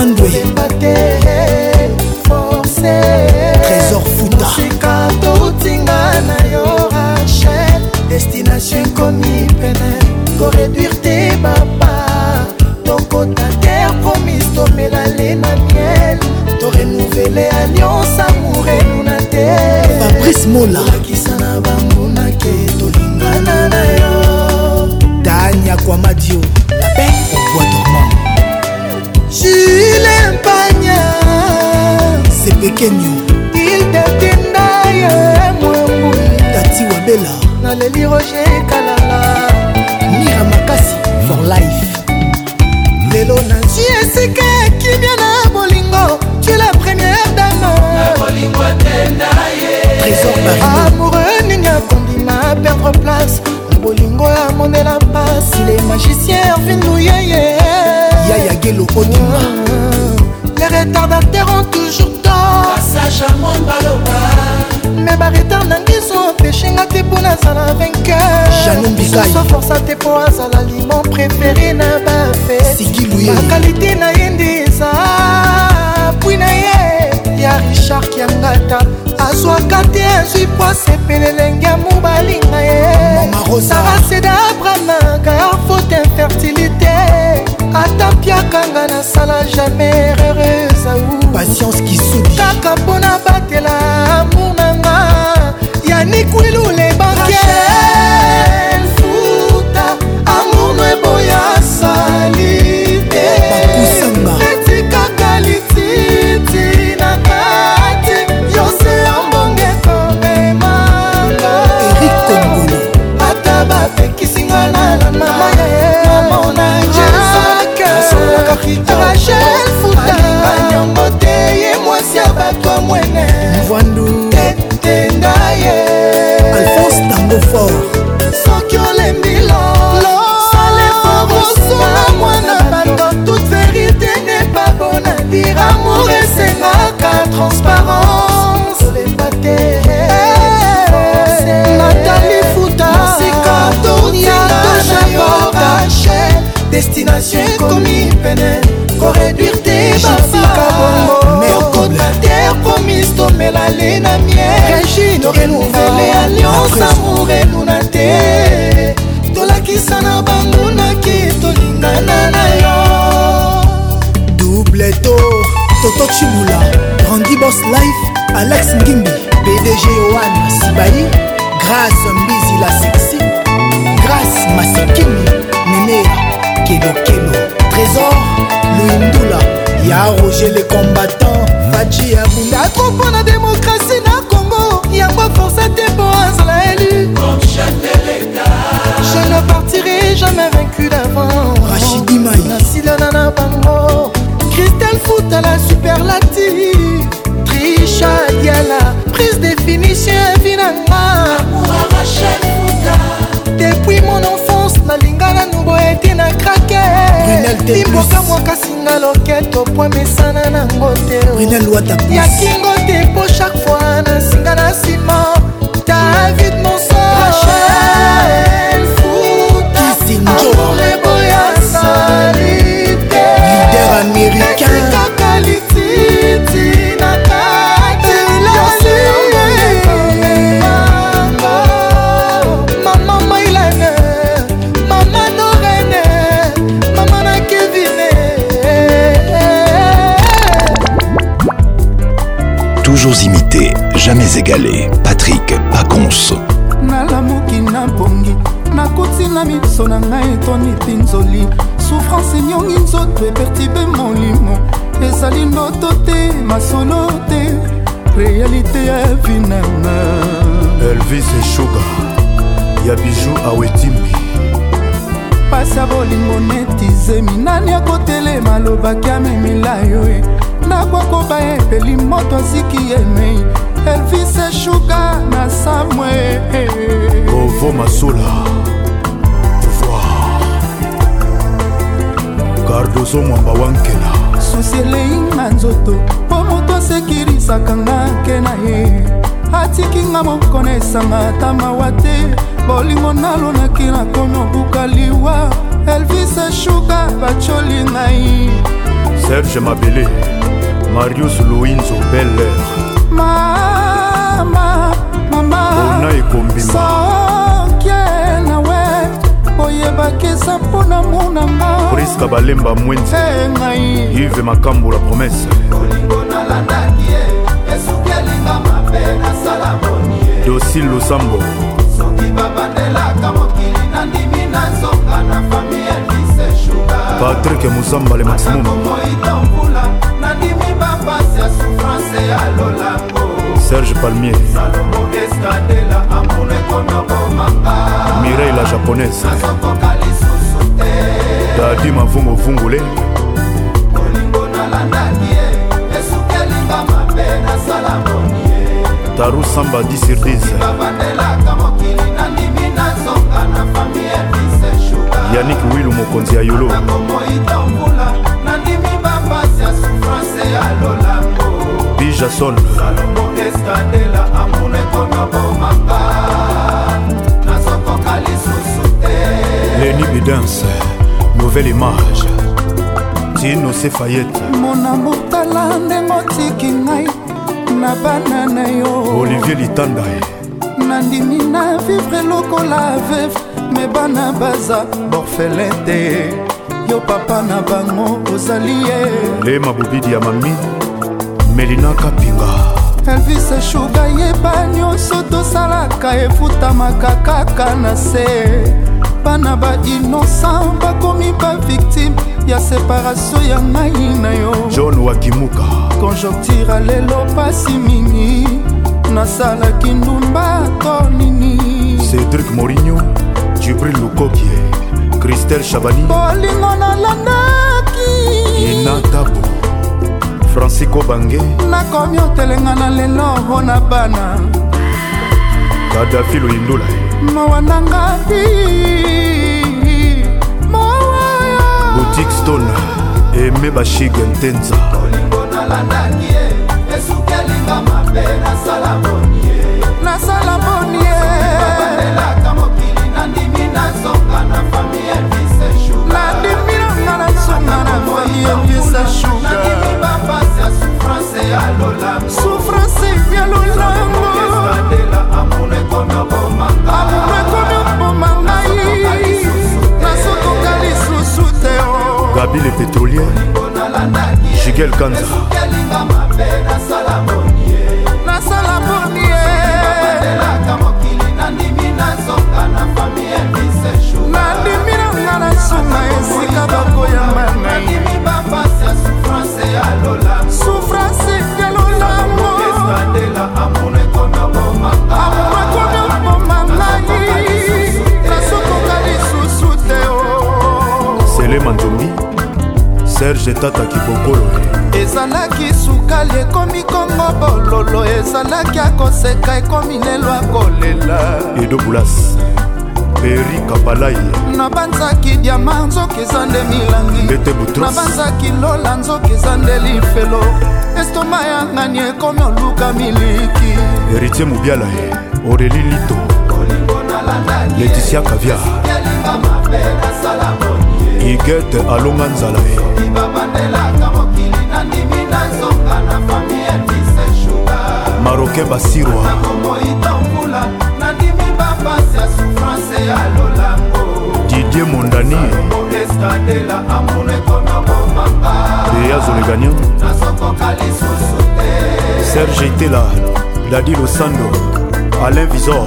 mwandwe trésor futa totinga na yo rachel destination ekomi pene koreduire te bapa tokota terre promise tomela le na miel torenouvele alliance amoureluna te fabrice mola lakisa na bangunake tolingana na yo tanya kwamadio kenyo ildetinda ye mwambu tati wabela naleli roje kalala mira makasi for life lelo nazwi esika kimia na bolingo tu la première dameamoureux nini akondima perdre place na bolingo amonela mpasi le magicien ervinuyeye yayagelo onima les retardateurs ont toujours charbon baloba me baretar na biso peshinga te mpo nazala vainqueurso forsa te mpo azala aliment préféré na bafebakalite na ye nde eza pwi na ye ya richard kiangata azwaka te azwi poase pelelenge ya mobalinga ye saraseda abramaka ya faute infertilité ata mpiakanga nasala jamai heureuse au patience kisubi kaka mpona batela amour nanga yanikwilu lebanke Boss Life, Alex Ngimbi, PDG Oan Sibayi, Grace Mbizi la Sexy, Grace Masikini, Nene Kedo Kedo, Trésor, Louis Ndoula, Ya Roger les combattants, Fadji Abunda, trop pour la démocratie na Congo, Yango Force te pour Azala élu. Je ne partirai jamais vaincu d'avant. Rachidi Maï, Nasilana Bango, Christelle Fout à la super latine. richard yala prise définition evi nanga depuis mon enfance nalinga nanu boyete na krake imboka mwakasinga loketo po mesana nango te ya kingo te po chaque fois nasinga na nsima david monsel futa américain toujours imité, jamais égalé. Patrick Pacons. nalamuki nabongi nakotina miso na ngai etoni mpinzoli souffrance enyongi nzoto epertibe molimo ezali ndoto te masolo te réalité ya vinanga elvis eshuga ya biju awetimbi pasi ya bolingo neti zemi nani akotelema alobaki amemila yo e nakokoba epeli moto asiki emei elvis eshuka na samwe kovo masula pouvoir gardozo mwamba wankela susi elei na nzoto mpo moto asekirisaka ngake na ye atikinga mokona esanga ata mawa te bolingo nalonaki nakomi obuka liwa elvis eshuka bacoli ngai serge mabele marius louinzo beller mama mamaona ekombimaakie nawe oyebakisa mpona monanga priska balemba mwenzi ngai ive makambo la promese dosi losambo soki babandelaka mokili nandimi na nzonga na fami elise shuga patrik mosambale maximum abimi bapasi ya souffrance ya lolango serge palmier salomokestadela amono ekoma bomanga mirei la japonaise nazokoka lisusu te dadi mavunguvungule olingo nalandaki ye esuki elinga mabe nasala moni ye taru samba 10 sur 10 babandelaka mokili nandimi nazonga na fami ya bisesuga yanik wilu mokonzi ya yolo nakomoita mbula france alolango bijason salomo eskadela amuna ekonobomaka nazokoka lisusu te leni bidance nouvelle image tino sefayete mona motala ndenge otiki ngai na bana na yo olivier litanda nandimi na vivre lokola veve me bana baza borfele te yo papa na bango ozali ye lema bobidi ya mami melina kapinga elvis eshuga yeba nyonso tosalaka efutamaka kaka na se bana bainosan bakomi baviktime ya separatio ya ngai na yo john wakimuka konjoktira lelo pasi mingi nasalaki ndumba to nini cedrik morinio jibril lukokie kristel chabani bolingo nalandaki enatabo francisco bange nakomi otelenga na lelo mpo na bana kadafi loyindula mawa nanga ti mawaya boutique stone eme bashige ntenza bolingo nalandaki esuki elinga mabe nasala boni nasala boni les pétroliers Jigel Kanza nasala nandimi nanga na sunga esika bakoyamba nai souffrance elolamo oh. selemanzombi serge tataki bokolo ezalaki sukali ekomi kongo bololo ezalaki akoseka ekomi nelo akolela edobulas peri kapalai nabanzaki diama nzoki eza nde milangi nabanzaki lola nzoki eza nde lifelo estoma yangani ekomi oluka miliki eritie mobiala oreli lito leticia kavia igete alonga nzala ye libabandelaka mokili nandimi nazonga na fami elviseshuga maroke basirwa nakomoitambula nandimi bapasi ya souffrance ya lolango didie mondani estadela amunekona bomanga eyazolegagnan nazokoka lisusu te serge itela dadi losando alain visor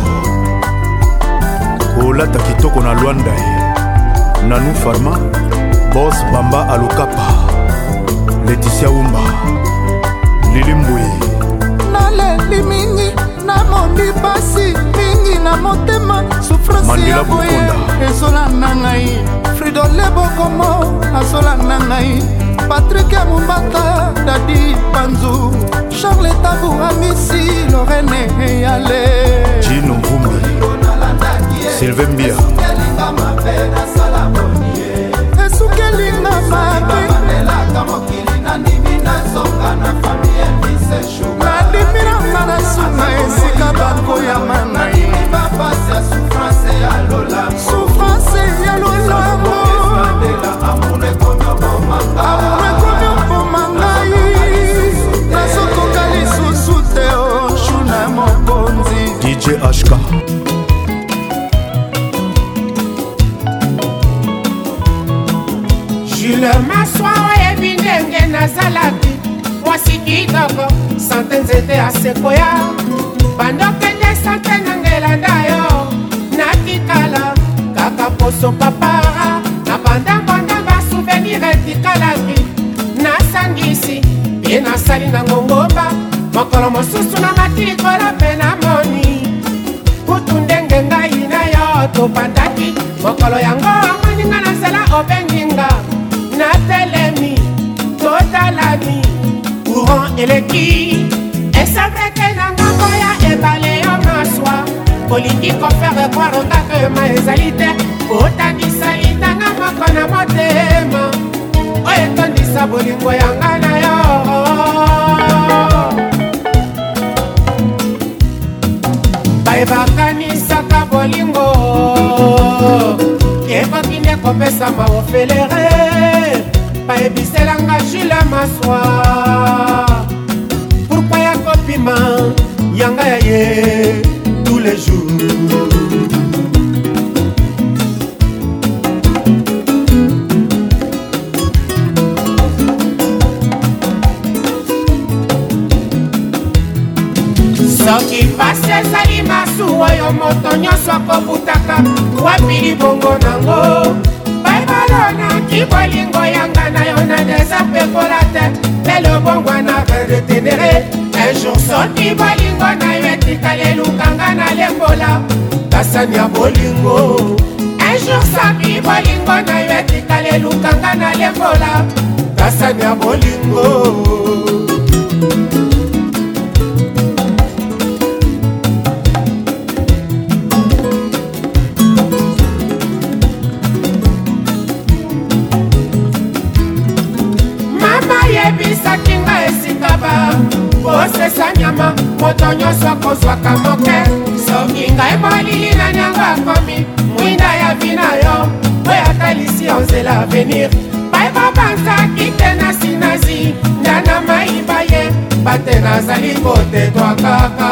kolata kitoko na lwanda ye nanou farma bos bamba alokapa leticia umba lili mbui naleli mingi namoni pasi mingi na motema sufrance ya boye ezolanda ngai fridole bokomo azolanda ngai patrik ya mombata dadi panzu charles tabu amisi lorene eyale jino mvumbi sylvain bia mabeelaka mokili nandimi nazonga na fami ya miseshuga nandimi nanga na suna esika bakoyama na ye bapasi ya souffrance ya lola kitoko sante nzete ya sekoya bandokende sante na ngelanda yo natikala kaka poso papara na bandambondamba souvenir etikalaki nasangisi ye nasali na ngongoba mokolo mosusu na matikolo mpe namoni kutu ndenge ngai na yo tobandaki mokolo yango eleki esabreke na ngambo ya ebale yo maswa olingi kofere kwar ondako yoma ezali te kotanisa litanga moko na motema oyo etondisa bolingo yanga na yo bayebakanisaka bolingo ekoki nde kopesa maofelere bayebiselanga jule maswa okobutaka wapi libongo nango baibalo naki bolingo yanga na yo na deza pekola te lelo bongwana redetenere ejour soki bolingo na yo etikali elukanga na lembola kasani ya bolingo ejour soki bolingo na yo etikali elukanga na lembola kasani ya bolingo kopesa nyama moto nyonso akozwaka moke soki ngai molili na nyango akomi mwinda ya vina yo mpo yatalisi yo nzela avenir bayeba banzaki te na sinazi nda na mayiba ye bate nazali kotetwa kaka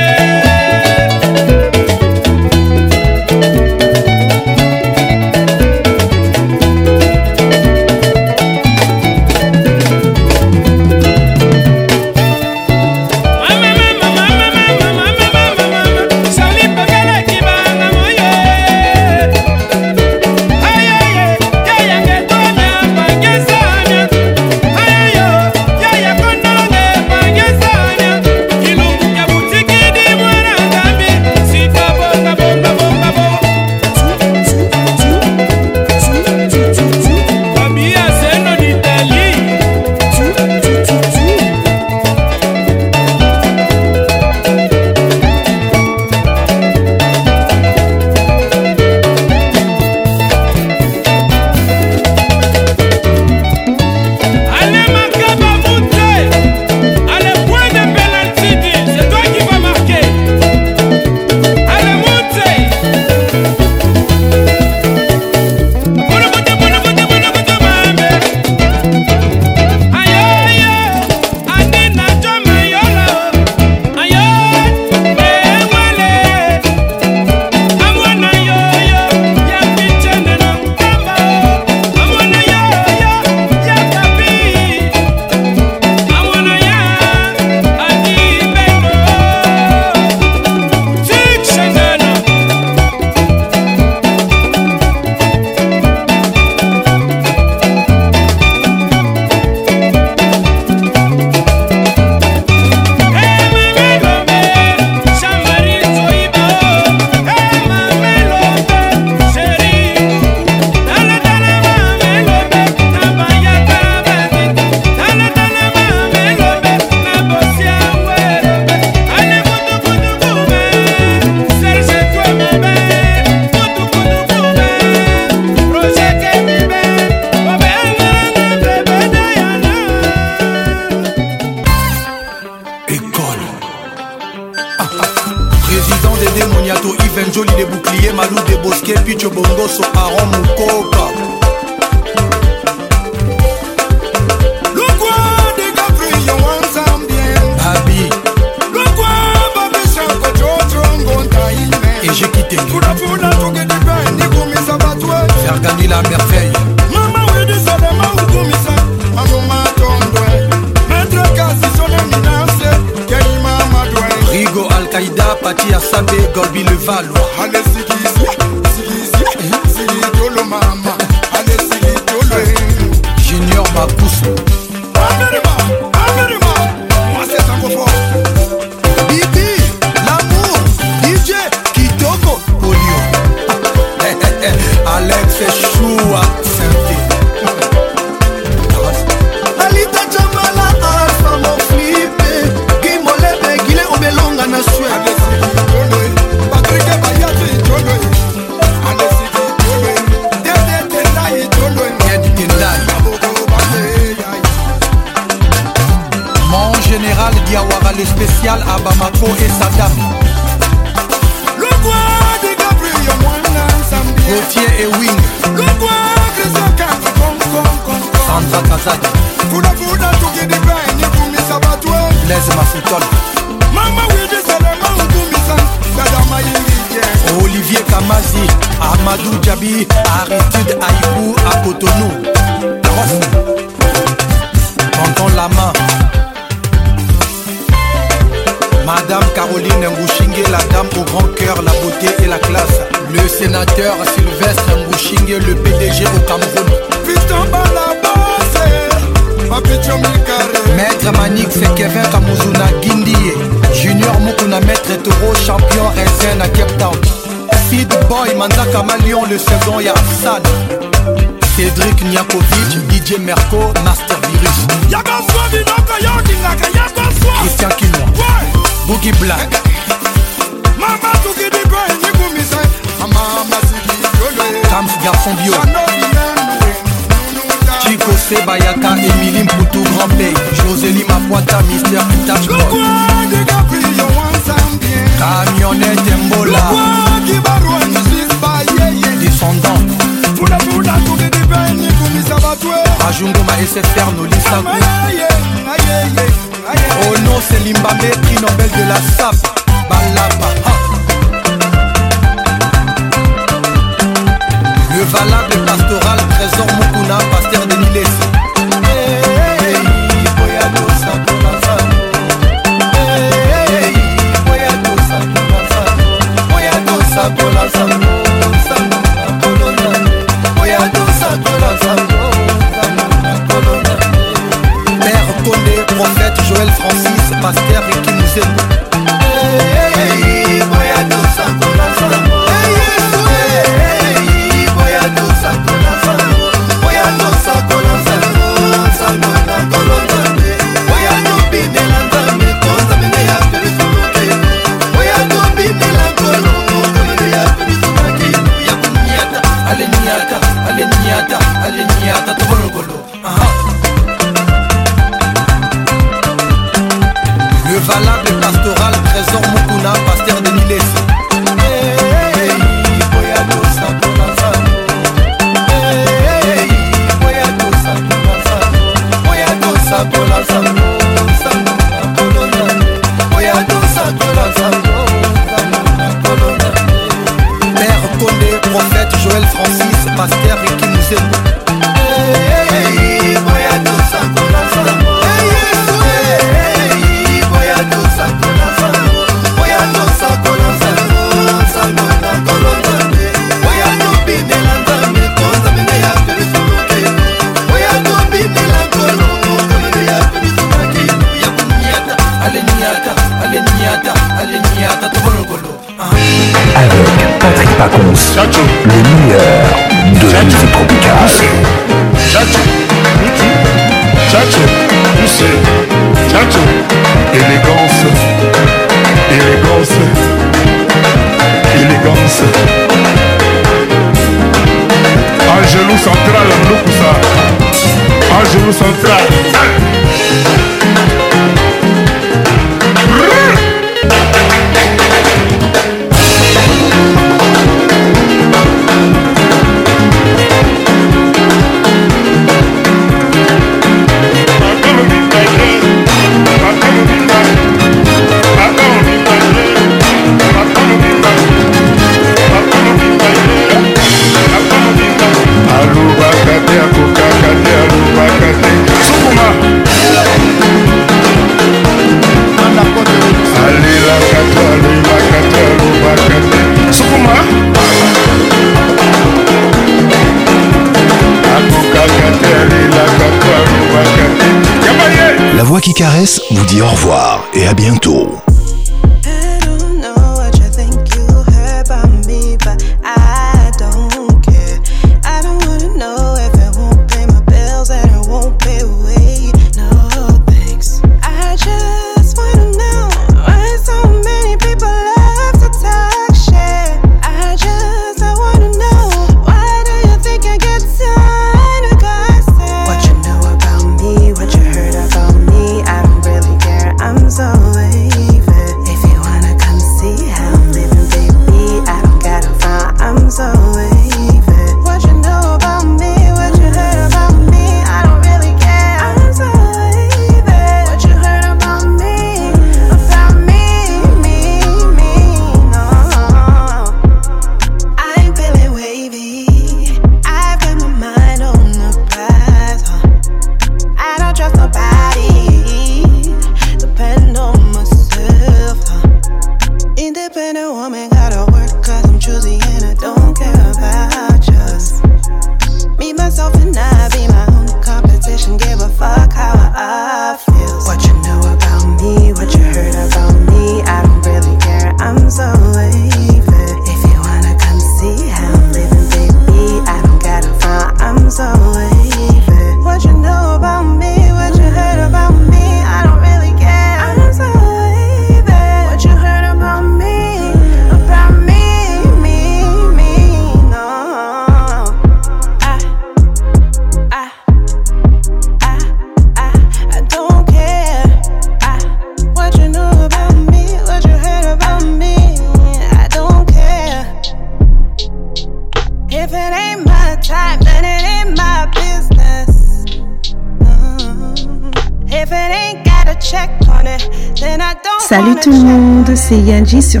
dissent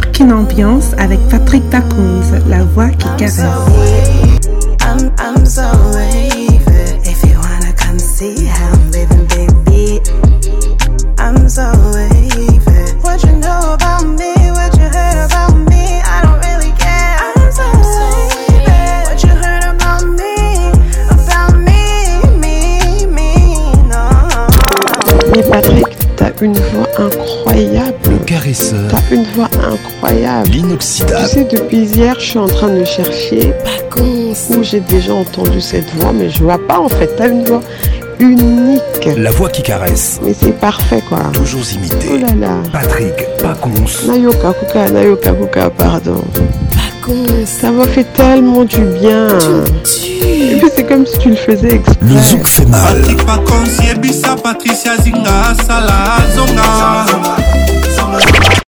entendu cette voix, mais je vois pas en fait. T'as une voix unique. La voix qui caresse. Mais c'est parfait quoi. Toujours imité. Oh là là. Patrick Pacons Nayoka Kuka, Nayoka Kuka, pardon. Pacons Ça m'a fait tellement du bien. c'est comme si tu le faisais exprès. Le zouk fait mal. Patrick Pacons Yebisa, Patricia Zinga, salazonga